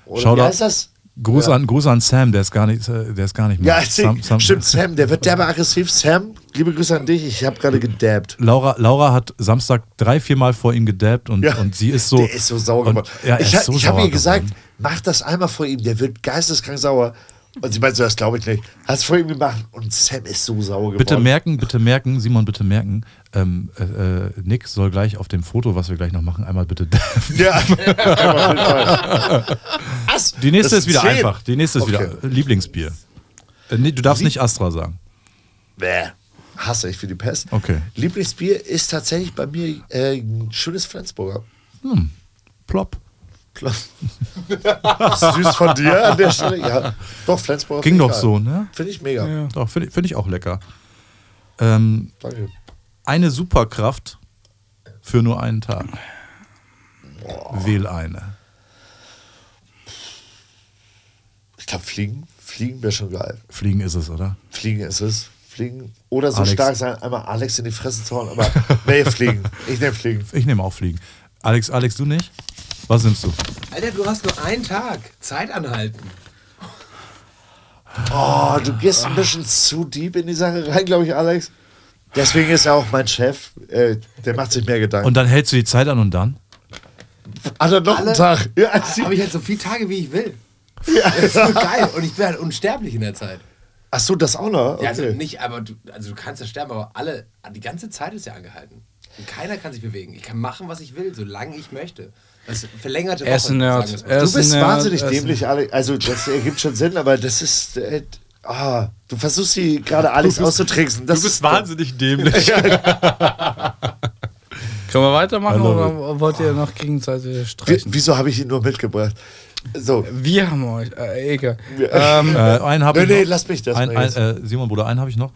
Oder Schau wie heißt das? Gruß, Ja. an, Gruß an Sam, der ist gar nicht, äh, der ist gar nicht mehr. Ja, Sam, Sam, stimmt, Sam, der wird derbe aggressiv. Sam, liebe Grüße an dich. Ich habe gerade gedabbt. Laura, Laura hat Samstag drei, vier Mal vor ihm gedabbt und, Ja. und sie ist so. Der ist so sauer geworden. Ja, ich so ich habe ihr gesagt, geworden. mach das einmal vor ihm, der wird geisteskrank sauer. Und sie meinte so, das glaube ich nicht. Hast vor ihm gemacht und Sam ist so sauer geworden. Bitte merken, bitte merken, Simon, bitte merken, ähm, äh, äh, Nick soll gleich auf dem Foto, was wir gleich noch machen, einmal bitte. Ja, Fall. Was? Die nächste Das ist wieder zehn. einfach. Die nächste ist Okay. wieder Lieblingsbier. Äh, nee, du darfst nicht Astra sagen. Bäh. Hasse ich für die Pest. Okay. Lieblingsbier ist tatsächlich bei mir äh, ein schönes Flensburger. Plopp. Klar. Süß von dir an der Stelle. Ja, doch, Flensburger. Ging ich doch geil. so, ne? Finde ich mega. Doch, finde ich, find ich auch lecker. Ähm, Danke. Eine Superkraft für nur einen Tag. Wähl eine. Ich glaube, Fliegen. Fliegen wäre schon geil. Fliegen ist es, oder? Fliegen ist es. Fliegen. Oder so Alex. stark sein, einmal Alex in die Fresse zu hauen. Aber nee, Fliegen. Ich nehme Fliegen. Ich nehme auch Fliegen. Alex, Alex, du nicht? Was nimmst du? Alter, du hast nur einen Tag. Zeit anhalten. Oh, du gehst ein bisschen zu deep in die Sache rein, glaube ich, Alex. Deswegen ist er auch mein Chef. Äh, der macht sich mehr Gedanken. Und dann hältst du die Zeit an und dann? Er noch einen Tag? Ja, Habe ich halt so viele Tage, wie ich will. Das ist so geil. Und ich bin halt unsterblich in der Zeit. Ach so, das auch noch? Okay. Ja, also nicht, aber du, also du kannst ja sterben, aber alle, die ganze Zeit ist ja angehalten. Und keiner kann sich bewegen. Ich kann machen, was ich will, solange ich möchte. Das verlängerte Er ist Woche, ein Nerd. Er Du ist bist wahnsinnig ist ein- dämlich, Alex. Also, das ergibt schon Sinn, aber das ist. Äh, ah, du versuchst sie gerade Alex auszutricksen. Das ist dämlich. Können wir weitermachen oder wollt ihr noch gegenseitig Wie, streichen? wieso habe ich ihn nur mitgebracht? So. Wir haben euch. Äh, egal. Ähm, äh, einen habe Nee, ich nee, noch. lass mich das ein, mal ein, äh, Simon, Bruder, einen habe ich noch.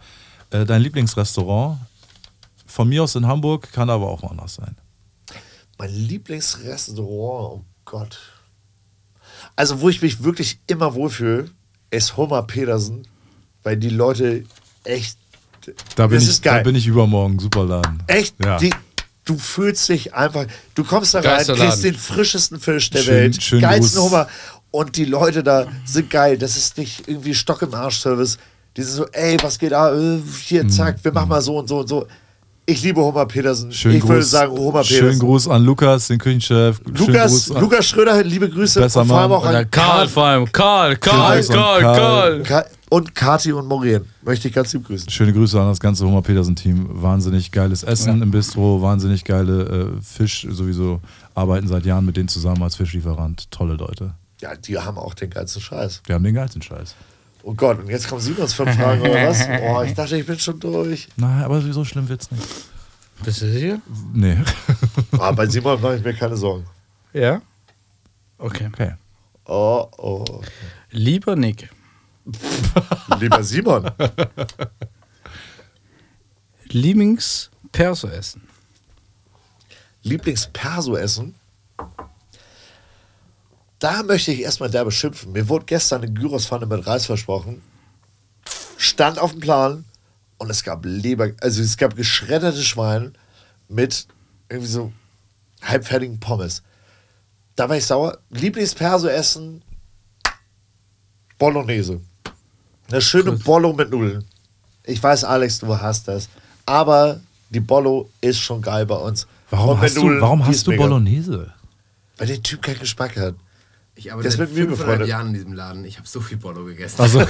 Äh, dein Lieblingsrestaurant. Von mir aus in Hamburg, kann aber auch woanders sein. Mein Lieblingsrestaurant. Gott. Also, wo ich mich wirklich immer wohlfühle, ist Homer Petersen, weil die Leute echt. Da bin, das ich, ist geil. da bin ich übermorgen. Super Laden. Echt? Ja. Die, du fühlst dich einfach. Du kommst da rein, kriegst den frischesten Fisch der Schön- Welt, schönen geilsten Gruß. Hummer. Und die Leute da sind geil. Das ist nicht irgendwie Stock im Arsch-Service. Die sind so, ey, was geht da? Äh, Hier, zack, wir machen mal so und so und so. Ich liebe Homer Petersen. Schönen ich Gruß, würde sagen, Homer Schönen Petersen. Gruß an Lukas, den Küchenchef. Schönen Lukas, Lukas Schröder, liebe Grüße. Besser und vor allem auch an Karl vor allem. Karl, Karl, Karl, Karl. Karl. Ka und Kati und Maureen. Möchte ich ganz lieb grüßen. Schöne Grüße an das ganze Homer Petersen-Team. Wahnsinnig geiles Essen im Bistro, wahnsinnig geile äh, Fisch, sowieso arbeiten seit Jahren mit denen zusammen als Fischlieferant. Tolle Leute. Ja, die haben auch den geilsten Scheiß. Wir haben den geilsten Scheiß. Oh Gott, und jetzt kommen Simons fünf Fragen oder was? Oh, ich dachte, ich bin schon durch. Nein, aber so schlimm wird's nicht. Bist du sicher? Nee. Ah, bei Simon mache ich mir keine Sorgen. Ja. Okay. Okay. Oh, oh. Lieber Nick, Lieber Simon. Lieblings-Perso essen. Lieblings-Perso-Essen. Da möchte ich erstmal derbe schimpfen. Mir wurde gestern eine Gyrospfanne mit Reis versprochen. Stand auf dem Plan und es gab Leber, also es gab geschredderte Schwein mit irgendwie so halbfertigen Pommes. Da war ich sauer. Lieblings-Perso-Essen. Bolognese. Eine schöne Bollo mit Nudeln. Ich weiß, Alex, du hast das. Aber die Bollo ist schon geil bei uns. Warum hast du, warum hast du mega. Bolognese? Weil der Typ keinen Geschmack hat. Ich arbeite ist seit mit mir 500 befreundet. Jahren in diesem Laden. Ich habe so viel Bollo gegessen. Also,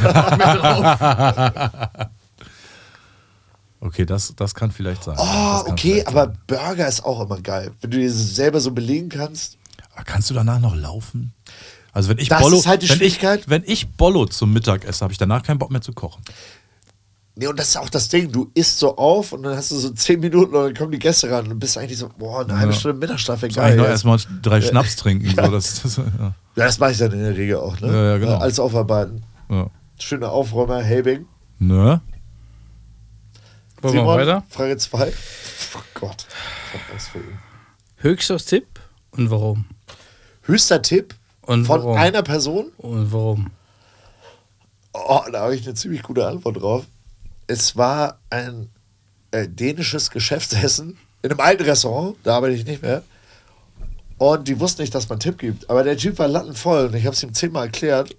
okay, das, das kann vielleicht sein. Oh, Das kann okay, vielleicht aber sein. Burger ist auch immer geil. Wenn du dir das selber so belegen kannst. Aber kannst du danach noch laufen? Also wenn ich Das Bollo, ist halt die wenn ich, Schwierigkeit. wenn ich Bollo zum Mittag esse, habe ich danach keinen Bock mehr zu kochen. Nee, und das ist auch das Ding. Du isst so auf und dann hast du so 10 Minuten und dann kommen die Gäste ran und bist eigentlich so, boah, eine halbe Ja. Stunde Mittagsschlaf wäre Ich geil. noch jetzt. erstmal drei Schnaps trinken. So, das, das, ja. Ja, das mache ich dann in der Regel auch, ne? Ja, ja, genau. Alles aufarbeiten. Ja. Schöner Aufräumer, Helbing. Ne? Wollen wir weiter? Frage 2. Oh Gott, ich hab Angst vor ihm. Höchster Tipp und warum? Höchster Tipp Und von warum? einer Person. Und warum? Oh, da habe ich eine ziemlich gute Antwort drauf. Es war ein äh, dänisches Geschäftsessen in einem alten Restaurant, da arbeite ich nicht mehr. Und die wussten nicht, dass man einen Tipp gibt. Aber der Typ war lattenvoll und ich habe es ihm zehnmal erklärt.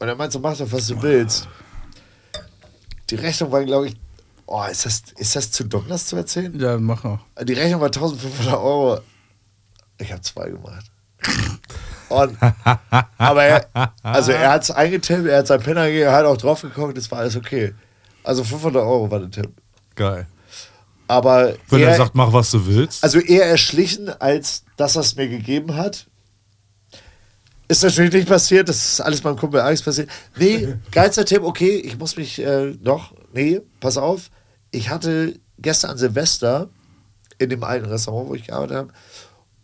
Und er meinte so, mach doch, was du willst. Die Rechnung war, glaube ich, oh, ist das, ist das zu dumm, das zu erzählen? Ja, mach noch. Die Rechnung war 1500 Euro. Ich habe zwei gemacht. Und, aber er, also er hat es eingetippt, er hat sein Penner gegeben, er hat auch drauf geguckt, es war alles okay. Also 500 Euro war der Tipp. Geil. Aber Wenn er eher, sagt, mach was du willst. also eher erschlichen, als dass er es mir gegeben hat. Ist natürlich nicht passiert, das ist alles meinem Kumpel Alex passiert. Nee, geilster Tipp, okay, ich muss mich äh, noch, nee, pass auf. Ich hatte gestern an Silvester in dem alten Restaurant, wo ich gearbeitet habe,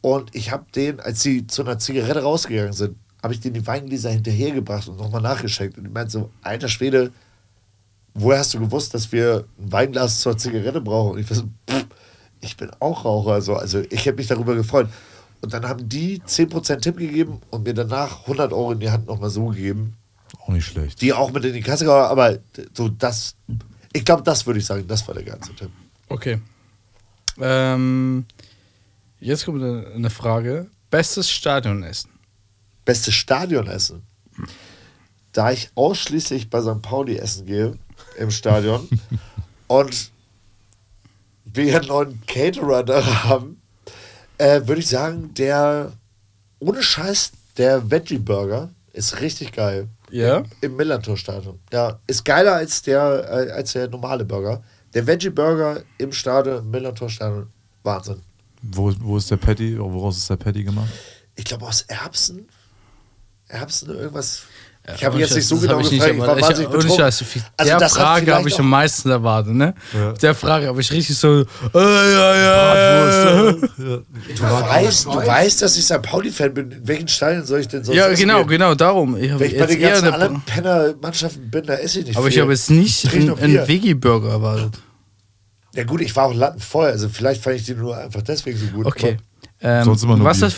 und ich habe den, als sie zu einer Zigarette rausgegangen sind, habe ich denen die Weingläser hinterhergebracht und nochmal nachgeschenkt. Und die meinten so, alter Schwede, woher hast du gewusst, dass wir ein Weinglas zur Zigarette brauchen? Und ich war so, pff, ich bin auch Raucher. So. Also ich habe mich darüber gefreut. Und dann haben die 10% Tipp gegeben und mir danach 100 Euro in die Hand nochmal so gegeben, Auch nicht schlecht. die auch mit in die Kasse gehauen. Aber so das, ich glaube, das würde ich sagen, das war der ganze Tipp. Okay. Ähm, jetzt kommt eine eine Frage. Bestes Stadionessen. Bestes Stadionessen. Da ich ausschließlich bei St. Pauli essen gehe im Stadion und wir einen neuen Caterer da haben, äh, würde ich sagen, der ohne Scheiß, der Veggie Burger ist richtig geil. Ja? Im Millantor-Stadion. Ja, ist geiler als der, äh, als der normale Burger. Der Veggie Burger im Stadion, im Millantor-Stadion, Wahnsinn. Wo, wo ist der Patty? Woraus ist der Patty gemacht? Ich glaube aus Erbsen. Erbsen, irgendwas. Ich habe jetzt nicht so genau hab ich nicht, gefragt. Ich war wahnsinnig betrunken. Also der Frage habe ich am meisten erwartet, ne? Ja. Der Frage habe ich richtig so. Äh. Du weißt, du weißt, dass ich St. Pauli-Fan bin. In welchen Stadien soll ich denn sonst Ja, genau, gehen? genau, darum. Ich habe Wenn ich bei jetzt den ganzen eine, anderen Penner-Mannschaften bin, da esse ich nicht aber ich viel. habe jetzt nicht einen, einen. Veggie-Burger erwartet. Ja gut, ich war auch lattenvoll. Also vielleicht fand ich die nur einfach deswegen so gut. Okay. Ähm, Sonst immer nur was das.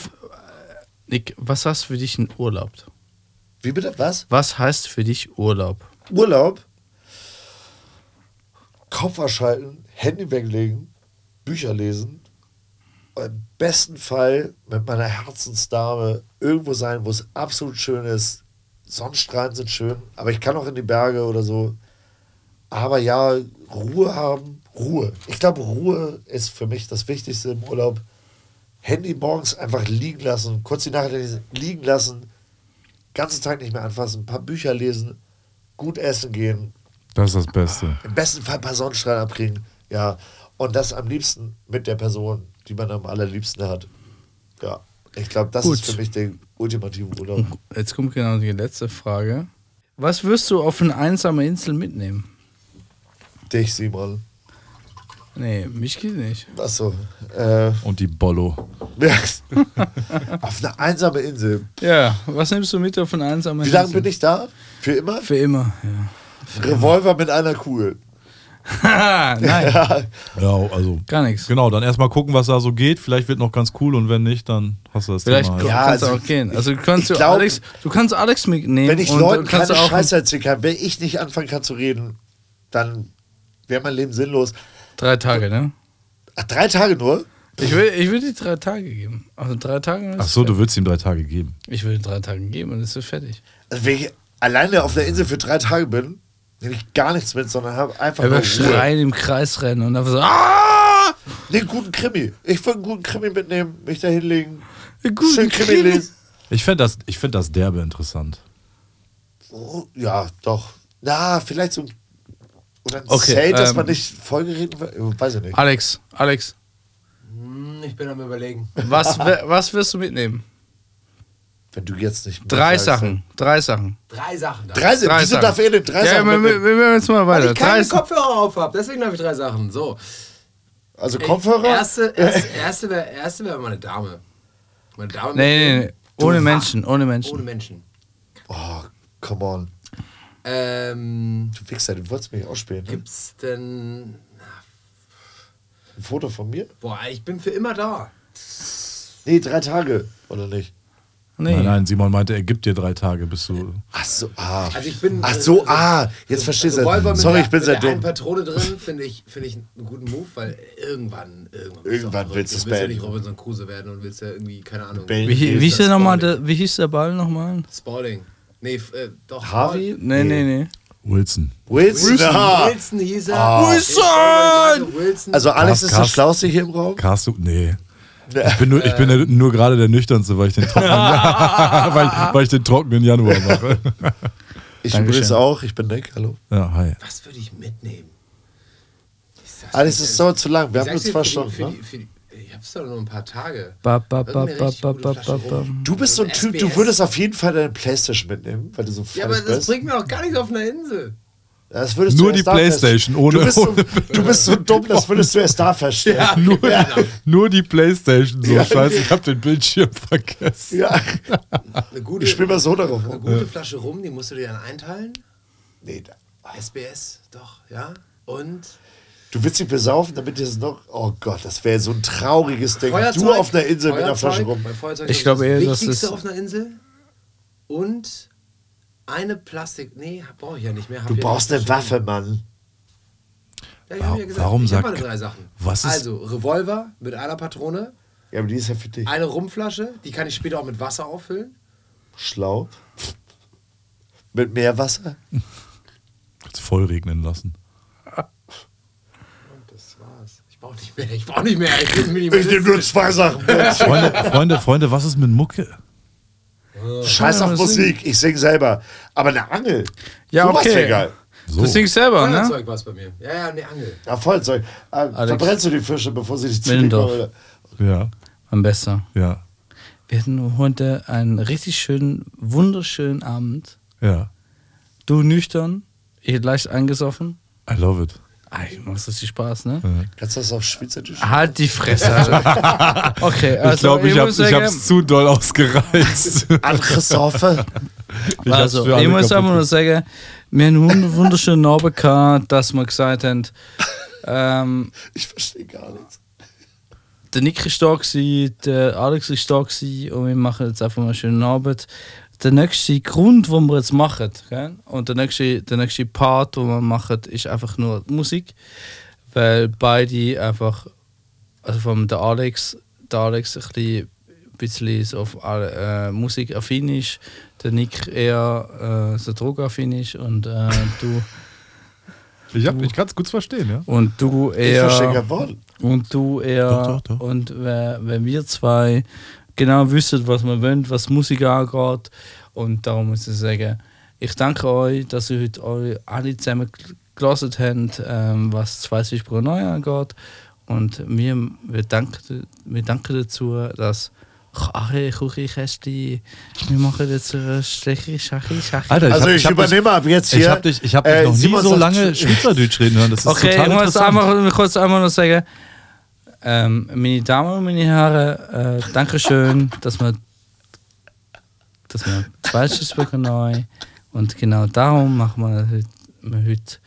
Nick, was heißt für dich ein Urlaub? Wie bitte? Was? Was heißt für dich Urlaub? Urlaub? Kopf ausschalten, Handy weglegen, Bücher lesen. Und Im besten Fall mit meiner Herzensdame irgendwo sein, wo es absolut schön ist. Sonnenstrahlen sind schön, aber ich kann auch in die Berge oder so. Aber ja, Ruhe haben, Ruhe. Ich glaube, Ruhe ist für mich das Wichtigste im Urlaub. Handy morgens einfach liegen lassen, kurz die Nachricht liegen lassen, ganzen Tag nicht mehr anfassen, ein paar Bücher lesen, gut essen gehen, Das ist das Beste. im besten Fall ein paar Sonnenstrahlen abkriegen. Ja, und das am liebsten mit der Person, die man am allerliebsten hat. Ja, ich glaube, das Gut. ist für mich der ultimative Urlaub. Jetzt kommt genau die letzte Frage. Was wirst du auf eine einsame Insel mitnehmen? Dich, Simon. Nee, mich geht nicht. Achso. Äh, Und die Bollo. auf eine einsame Insel. Ja, was nimmst du mit auf eine einsame Wie Insel? lange bin ich da? Für immer? Für immer, ja. Revolver mit einer Kugel. Haha, Nein, Ja, also. gar nichts. Genau, dann erstmal gucken, was da so geht. Vielleicht wird noch ganz cool und wenn nicht, dann hast du das Vielleicht Thema. ko- Ja, kannst du also auch gehen. Also du kannst ich du glaub- Alex, du kannst Alex mitnehmen. Wenn ich und Leuten kannst keine du Scheiße erzählen kann, wenn ich nicht anfangen kann zu reden, dann wäre mein Leben sinnlos. Drei Tage, ne? Ach, drei Tage nur? Ich will, ich will dir drei Tage geben. Also drei Tage. Ach so, du würdest ihm drei Tage geben. Ich will drei Tage geben und ist fertig. Also wenn ich alleine auf der Insel für drei Tage bin, nehme ich gar nichts mit, sondern habe einfach nur schreien im Kreis rennen und einfach so, ah! Nee, einen guten Krimi. Ich würde einen guten Krimi mitnehmen, mich da hinlegen, schön Krimi, Krimi. lesen. Ich fände das, ich find das derbe interessant. Oh, ja, doch. Na, vielleicht so ein, oder Okay, Zelt, dass ähm, man nicht vollgereden wird. Weiß ich nicht. Alex, Alex, Hm, Ich bin am überlegen. was, was wirst du mitnehmen? Wenn du jetzt nicht mehr Drei sagst, Sachen, drei Sachen. Drei Sachen. Drei, Drei Wieso Sachen. darf er denn drei Ja, Sachen wir, wir, werden jetzt mal Weil weiter. ich keine Drei, Kopfhörer auf habe, deswegen habe ich drei Sachen. So. Also Kopfhörer? Erste, erste, erste wäre erste wär meine Dame. Meine Dame nee, nee, nee. Ohne Du- Menschen, ohne Menschen. Ohne Menschen. Oh, come on. Ähm, Du Wichser, du wolltest mich ausspielen. Ne? gibt's denn. Ein Foto von mir? Boah, ich bin für immer da. Nee, drei Tage, oder nicht? Nee. Nein, nein, Simon meinte, er gibt dir drei Tage, bis du. Ach so, ah. Also ich bin. Ach so, äh, ah, jetzt verstehst du. Mit Sorry, der, ich bin sehr dumm. Patrone drin finde ich, find ich einen guten Move, weil irgendwann. Irgendwann, Irgendwann du willst du es willst ja nicht Robinson Crusoe werden und willst ja irgendwie, keine Ahnung. Wie, wie, Ist hieß der nochmal, Spalding? der, wie hieß der Ball nochmal? Spalding. Nee, äh, doch. Harvey? Nee, nee, nee. Wilson. Wilson. Wilson. Wilson hieß er. Ah. Wilson! Wilson! Also Alex Cast- ist der Cast- Schlauste hier im Raum. Carsten, nee. Ich bin nur, ich bin der, nur gerade der nüchternste, weil ich den trockenen, weil, ich- weil ich den trockenen Januar mache. Ich übrigens auch. Ich bin Nick. Hallo. Ja, hi. Was würde ich mitnehmen? Alles ist so zu lang. Wir haben nur sag's dir, zwei für die- Stunden. Für Ne? die, für die, hab's doch nur ein paar Tage. Ba, ba, ba. Du bist so ein Typ, du würdest auf jeden Fall deine Playstation mitnehmen, weil du so Ja, aber das bist. bringt mir doch gar nichts auf einer Insel. Das würdest Nur du die Playstation, ohne- Du bist, so, du bist so dumm, das würdest du erst da feststellen. Nur, genau. nur die Playstation. So, Ja. scheiße, ich hab den Bildschirm vergessen. Ja. Eine gute, Ich spiel mal so darauf. eine gute Flasche rum, die musst du dir dann einteilen. Nee, da. SBS, doch, ja. Und Du willst dich besaufen, damit dir das noch. Oh Gott, das wäre so ein trauriges Ding. Feuerzeug. Du auf einer Insel mit einer Feuerzeug. Flasche rum. Feuerzeug Ich ist glaube eher, das dass Wichtigste es- auf einer Insel. Und eine Plastik. Nee, brauche ich ja nicht mehr. Hab Du brauchst eine Waffe, Mann. Ja, ich hab ja gesagt, Warum sagt- drei Sachen. was ist- also Revolver mit einer Patrone, Ja, aber die ist ja für dich. eine Rumflasche, die kann ich später auch mit Wasser auffüllen. Schlau. Mit Meerwasser? Kannst voll regnen lassen. Und das brauche nicht mehr. Ich brauche nicht mehr. Ich. Ich nehme nur zwei Sachen. Freunde, Freunde, Freunde, was ist mit Mucke? Scheiß auf Musik, ich sing selber. Aber eine Angel. Ja, sowas okay. geil. So. Du singst selber, ne? Feuerzeug war's bei mir. Ja, ja, eine Angel. Ja, Feuerzeug. Äh, verbrennst du die Fische, bevor sie dich zurückkommen? Ja, Am besten. ja, Wir hatten heute einen richtig schönen, wunderschönen Abend. ja. Du nüchtern, ich leicht eingesoffen. I love it. Ey, macht richtig Spaß, ne? Kannst du das auf Schweizerdeutsch? Halt die Fresse. Alter. okay, also ich glaube, ich, muss hab's, ich hab's zu doll ausgereizt. Angesoffen. Ich also, ich muss einfach nur sagen, wir haben einen wunderschönen Abend gehabt, dass wir gesagt haben, ähm, Ich verstehe gar nichts. der Nick ist da, gewesen, der Alex ist da gewesen und wir machen jetzt einfach mal einen schönen Abend. Der nächste Grund, den wir jetzt machen, gell? und der nächste, der nächste Part, den wir machen, ist einfach nur Musik. Weil beide einfach, also vom der Alex, der Alex ein bisschen, ein bisschen so auf äh, Musik affin ist, der Nick eher äh, so drogaffin ist und äh, du Ich, hab- ich kann es gut verstehen, ja. und du Ich eher verstehe kein Wort. und du eher Doch, doch, doch. und wenn wir zwei genau wüsstet, was wir wollen, was Musik angeht und darum muss ich sagen, ich danke euch, dass ihr heute euch alle zusammen gel- gelassen habt, ähm, was Sprüche neu angeht und wir, wir, danken, wir danken dazu, dass Ach, Kuchikästchen, wir machen jetzt äh, Stechi, Schachi, Schachi. Alter, Also hab- ich, hab übernehme ab jetzt hier. ich habe dich, ich hab dich äh, noch nie so lange Schweizerdeutsch reden hören. Das ist Okay, total ich muss einmal, kurz einmal noch sagen, ähm, meine Damen und meine Herren, äh, Dankeschön, dass wir, dass wir zwei Cheeseburger neu und genau darum machen wir heute, wir heute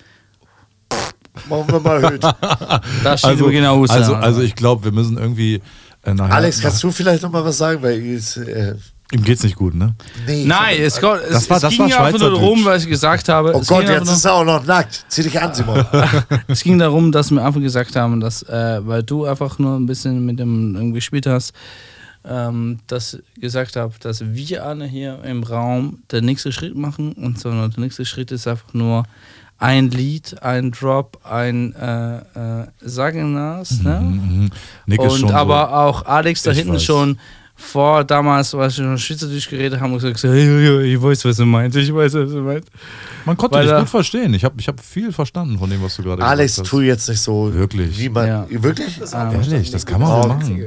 Machen wir mal heute. das steht also, genau aus. also, also ich glaube, wir müssen irgendwie äh, nachher. Alex, kannst du vielleicht noch mal was sagen? Weil ich, äh, Ihm geht's nicht gut, ne? nee, Nein, es, geht, es, Das war- es das ging war ja einfach nur darum, was ich gesagt habe. Oh Gott, jetzt ist er auch noch nackt. Zieh dich an, Simon. es ging darum, dass wir einfach gesagt haben, dass, äh, weil du einfach nur ein bisschen mit dem gespielt hast, ähm, dass ich gesagt habe, dass wir alle hier im Raum den nächsten Schritt machen und so der nächste Schritt ist einfach nur ein Lied, ein Drop, ein äh, äh, Sagenas, ne? Mhm. Nick ist Und schon aber so, auch Alex da Ich hinten weiß. schon vor damals, als wir schon Schweizerdeutsch geredet haben, und gesagt, hey, ich weiß, was du meinst, ich weiß, was du meinst. man konnte weil dich gut verstehen. Ich habe ich hab viel verstanden von dem, was du gerade Alex, gesagt tu jetzt nicht so. Wirklich? Wie man, Ja. Wirklich? Ah, hast. Ehrlich, das kann man so machen.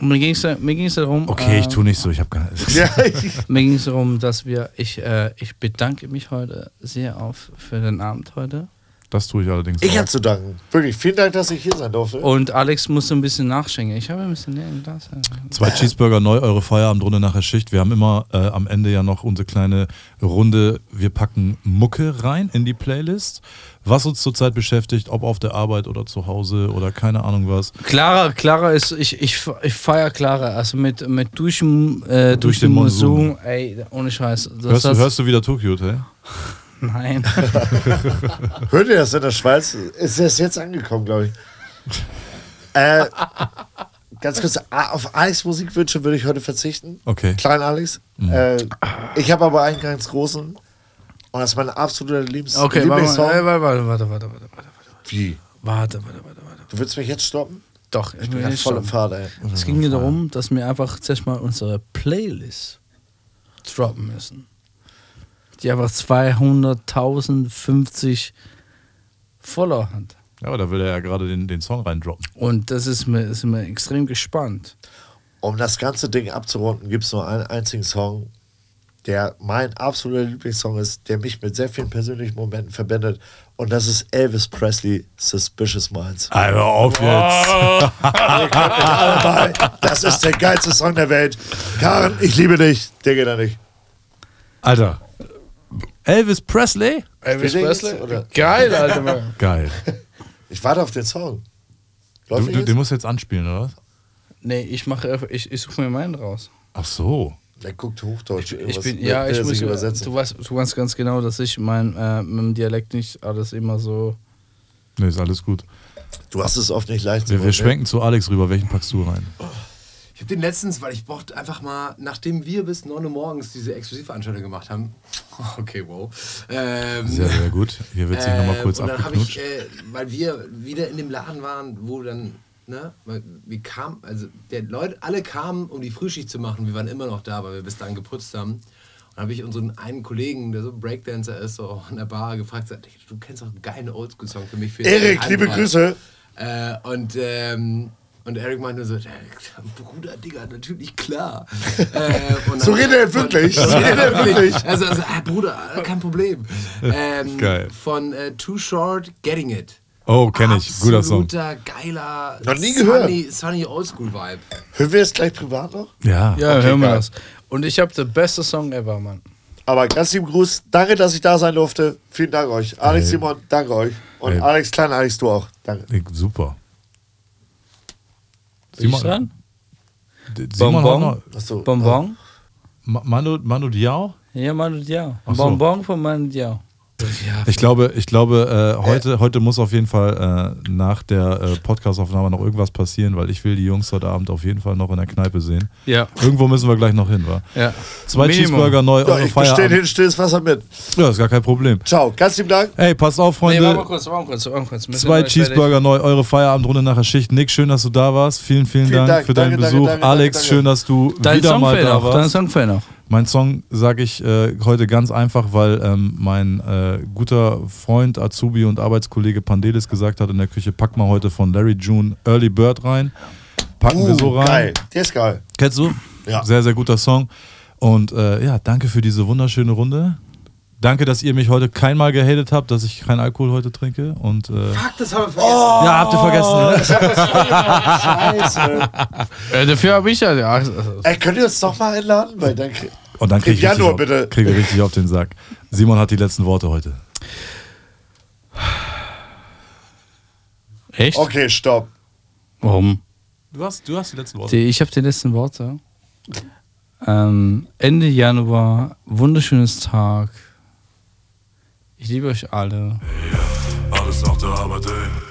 Und mir ging es mir ging's darum, Okay, äh, ich tu nicht so. Ich habe gar Ja, Mir ging es darum, dass wir, ich, äh, ich bedanke mich heute sehr auf für den Abend heute. Das tue ich allerdings ich habe zu danken. Wirklich, vielen Dank, dass ich hier sein durfte. Und Alex muss ein bisschen nachschenken. Ich habe ein bisschen leer im Glas. Zwei Cheeseburger neu, eure Feierabendrunde nach der Schicht. Wir haben immer äh, am Ende ja noch unsere kleine Runde. Wir packen Mucke rein in die Playlist. Was uns zurzeit beschäftigt, ob auf der Arbeit oder zu Hause oder keine Ahnung was. Clara, Clara ist, ich, ich, ich feiere Clara. Also mit, mit durch, äh, durch, den den Monsun. Ey, ohne Scheiß. Das Hörst, du, hörst du wieder Tokyo Hotel? Nein. Hört ihr das in der Schweiz? Ist das jetzt angekommen, glaube ich. Äh, ganz kurz, auf Alex Musikwünsche würde ich heute verzichten. Okay. Klein Alex. Mhm. Äh, ich habe aber einen ganz großen. Und das ist mein absoluter Liebs Okay, warte, Lieblingssong. mal, äh, warte, warte, warte, warte, warte, warte. Wie? Warte, warte, warte, warte. Du willst mich jetzt stoppen? Doch, ich Ich bin voll im. Fahrt, ey. Es ging mir darum, dass wir einfach zuerst mal unsere Playlist droppen müssen. Die einfach 200.050 Follower hat. Ja, aber da will er ja gerade den, den Song reindroppen. Und das ist mir, ist mir extrem gespannt. Um das ganze Ding abzurunden, gibt es nur einen einzigen Song, der mein absoluter Lieblingssong ist, der mich mit sehr vielen persönlichen Momenten verbindet. Und das ist Elvis Presley, Suspicious Minds. Alter, auf jetzt. Alle bei. Das ist der geilste Song der Welt. Karen, ich liebe dich. Der geht da nicht. Alter. Elvis Presley? Elvis Presley? oder? Geil, Alter. Mann. Geil. Ich warte auf den Song. Du, Läuft du, der den musst du jetzt anspielen, oder was? nee, ich mache ich, ich suche mir meinen raus. Ach so. Der guckt Hochdeutsch. Ich Irgendwas bin, ja, ich muss, übersetzen. du weißt, du weißt ganz genau, dass ich mein, äh, mit dem Dialekt nicht alles immer so. Nee, ist alles gut. Du hast es oft nicht leicht. Wir, wir schwenken zu Alex rüber. Welchen packst du rein? Ich habe den letztens, weil ich brauchte einfach mal, nachdem wir bis 9 Uhr morgens diese Exklusivveranstaltung gemacht haben. Okay, wow. Ähm, Sehr, sehr gut. Hier wird sich nochmal äh, kurz und dann habe ich, äh, weil wir wieder in dem Laden waren, wo dann, ne, weil wir kamen, also der Leute, alle kamen, um die Frühschicht zu machen. Wir waren immer noch da, weil wir bis dahin geputzt haben. Und dann habe ich unseren einen Kollegen, der so Breakdancer ist, so an der Bar gefragt, sagt, du kennst doch einen geilen Oldschool-Song für mich. Für Erik, liebe Heimpreis." Grüße. Äh, und, ähm, und Eric meinte so, "Ja, Bruder, Digga, natürlich klar. äh, und So redet er wirklich. So redet er wirklich. Also, also ah, Bruder, kein Problem. Ähm, Geil. Von äh, Too Short, Getting It. Oh, kenne ich. Guter Song. Absoluter, geiler, Noch nie gehört. sunny, sunny Oldschool-Vibe. Hören wir es gleich privat noch? Ja. Ja, Okay, hören wir das. Und ich habe den besten Song ever, Mann. Aber ganz lieben Gruß. Danke, dass ich da sein durfte. Vielen Dank euch. Alex, Ey. Simon, danke euch. Und Ey. Alex, klein Alex, du auch. Danke. Super. Bin ich Simon- dran? D- Simon Bonbon? Achso. Bonbon? Ma- Manu, Manu Diao? Ja, Manu Diao. So. Bonbon von Manu Diao. Ich glaube, ich glaube äh, heute, heute muss auf jeden Fall äh, nach der äh, Podcastaufnahme noch irgendwas passieren, weil ich will die Jungs heute Abend auf jeden Fall noch in der Kneipe sehen. Ja. Irgendwo müssen wir gleich noch hin, wa? ja. Zwei Minimum. Cheeseburger neu, Ja, eure ich Feierabend. hin stilles Wasser mit. Ja, ist gar kein Problem. Ciao, ganz lieben Dank. Ey, passt auf, Nee, Freunde. warte mal kurz, warte mal kurz, warte mal kurz. Zwei. Cheeseburger neu, eure Feierabendrunde nach der Schicht. Nick, schön, dass du da warst. Vielen, vielen, Vielen Dank, Dank. für deinen Danke, Besuch. danke, Alex, danke, schön, dass du Dein wieder Song mal da. Dein warst. Song fehlt noch. Mein Song sage ich äh, heute ganz einfach, weil ähm, mein äh, guter Freund, Azubi und Arbeitskollege Pandelis gesagt hat in der Küche, pack mal heute von Larry June Early Bird rein. Packen wir so rein. Uh, Geil, der ist geil. Kennst du? Ja. Sehr, sehr guter Song. Und äh, ja, danke für diese wunderschöne Runde. Danke, dass ihr mich heute keinmal gehatet habt, dass ich keinen Alkohol heute trinke. Und, äh, Fuck, das haben wir vergessen. ja, habt ihr vergessen. Ne? Scheiße. Äh, dafür habe ich ja. ja Ey, könnt ihr uns noch mal einladen? Weil dann Und dann kriege ich, richtig auf- krieg ich richtig auf den Sack. Simon hat die letzten Worte heute. echt? Okay, stopp. Warum? Du hast, du hast die letzten Worte. Ich habe die letzten Worte. Ähm, Ende Januar, wunderschönes Tag. Ich liebe euch alle. Alles nach der Arbeit, ey.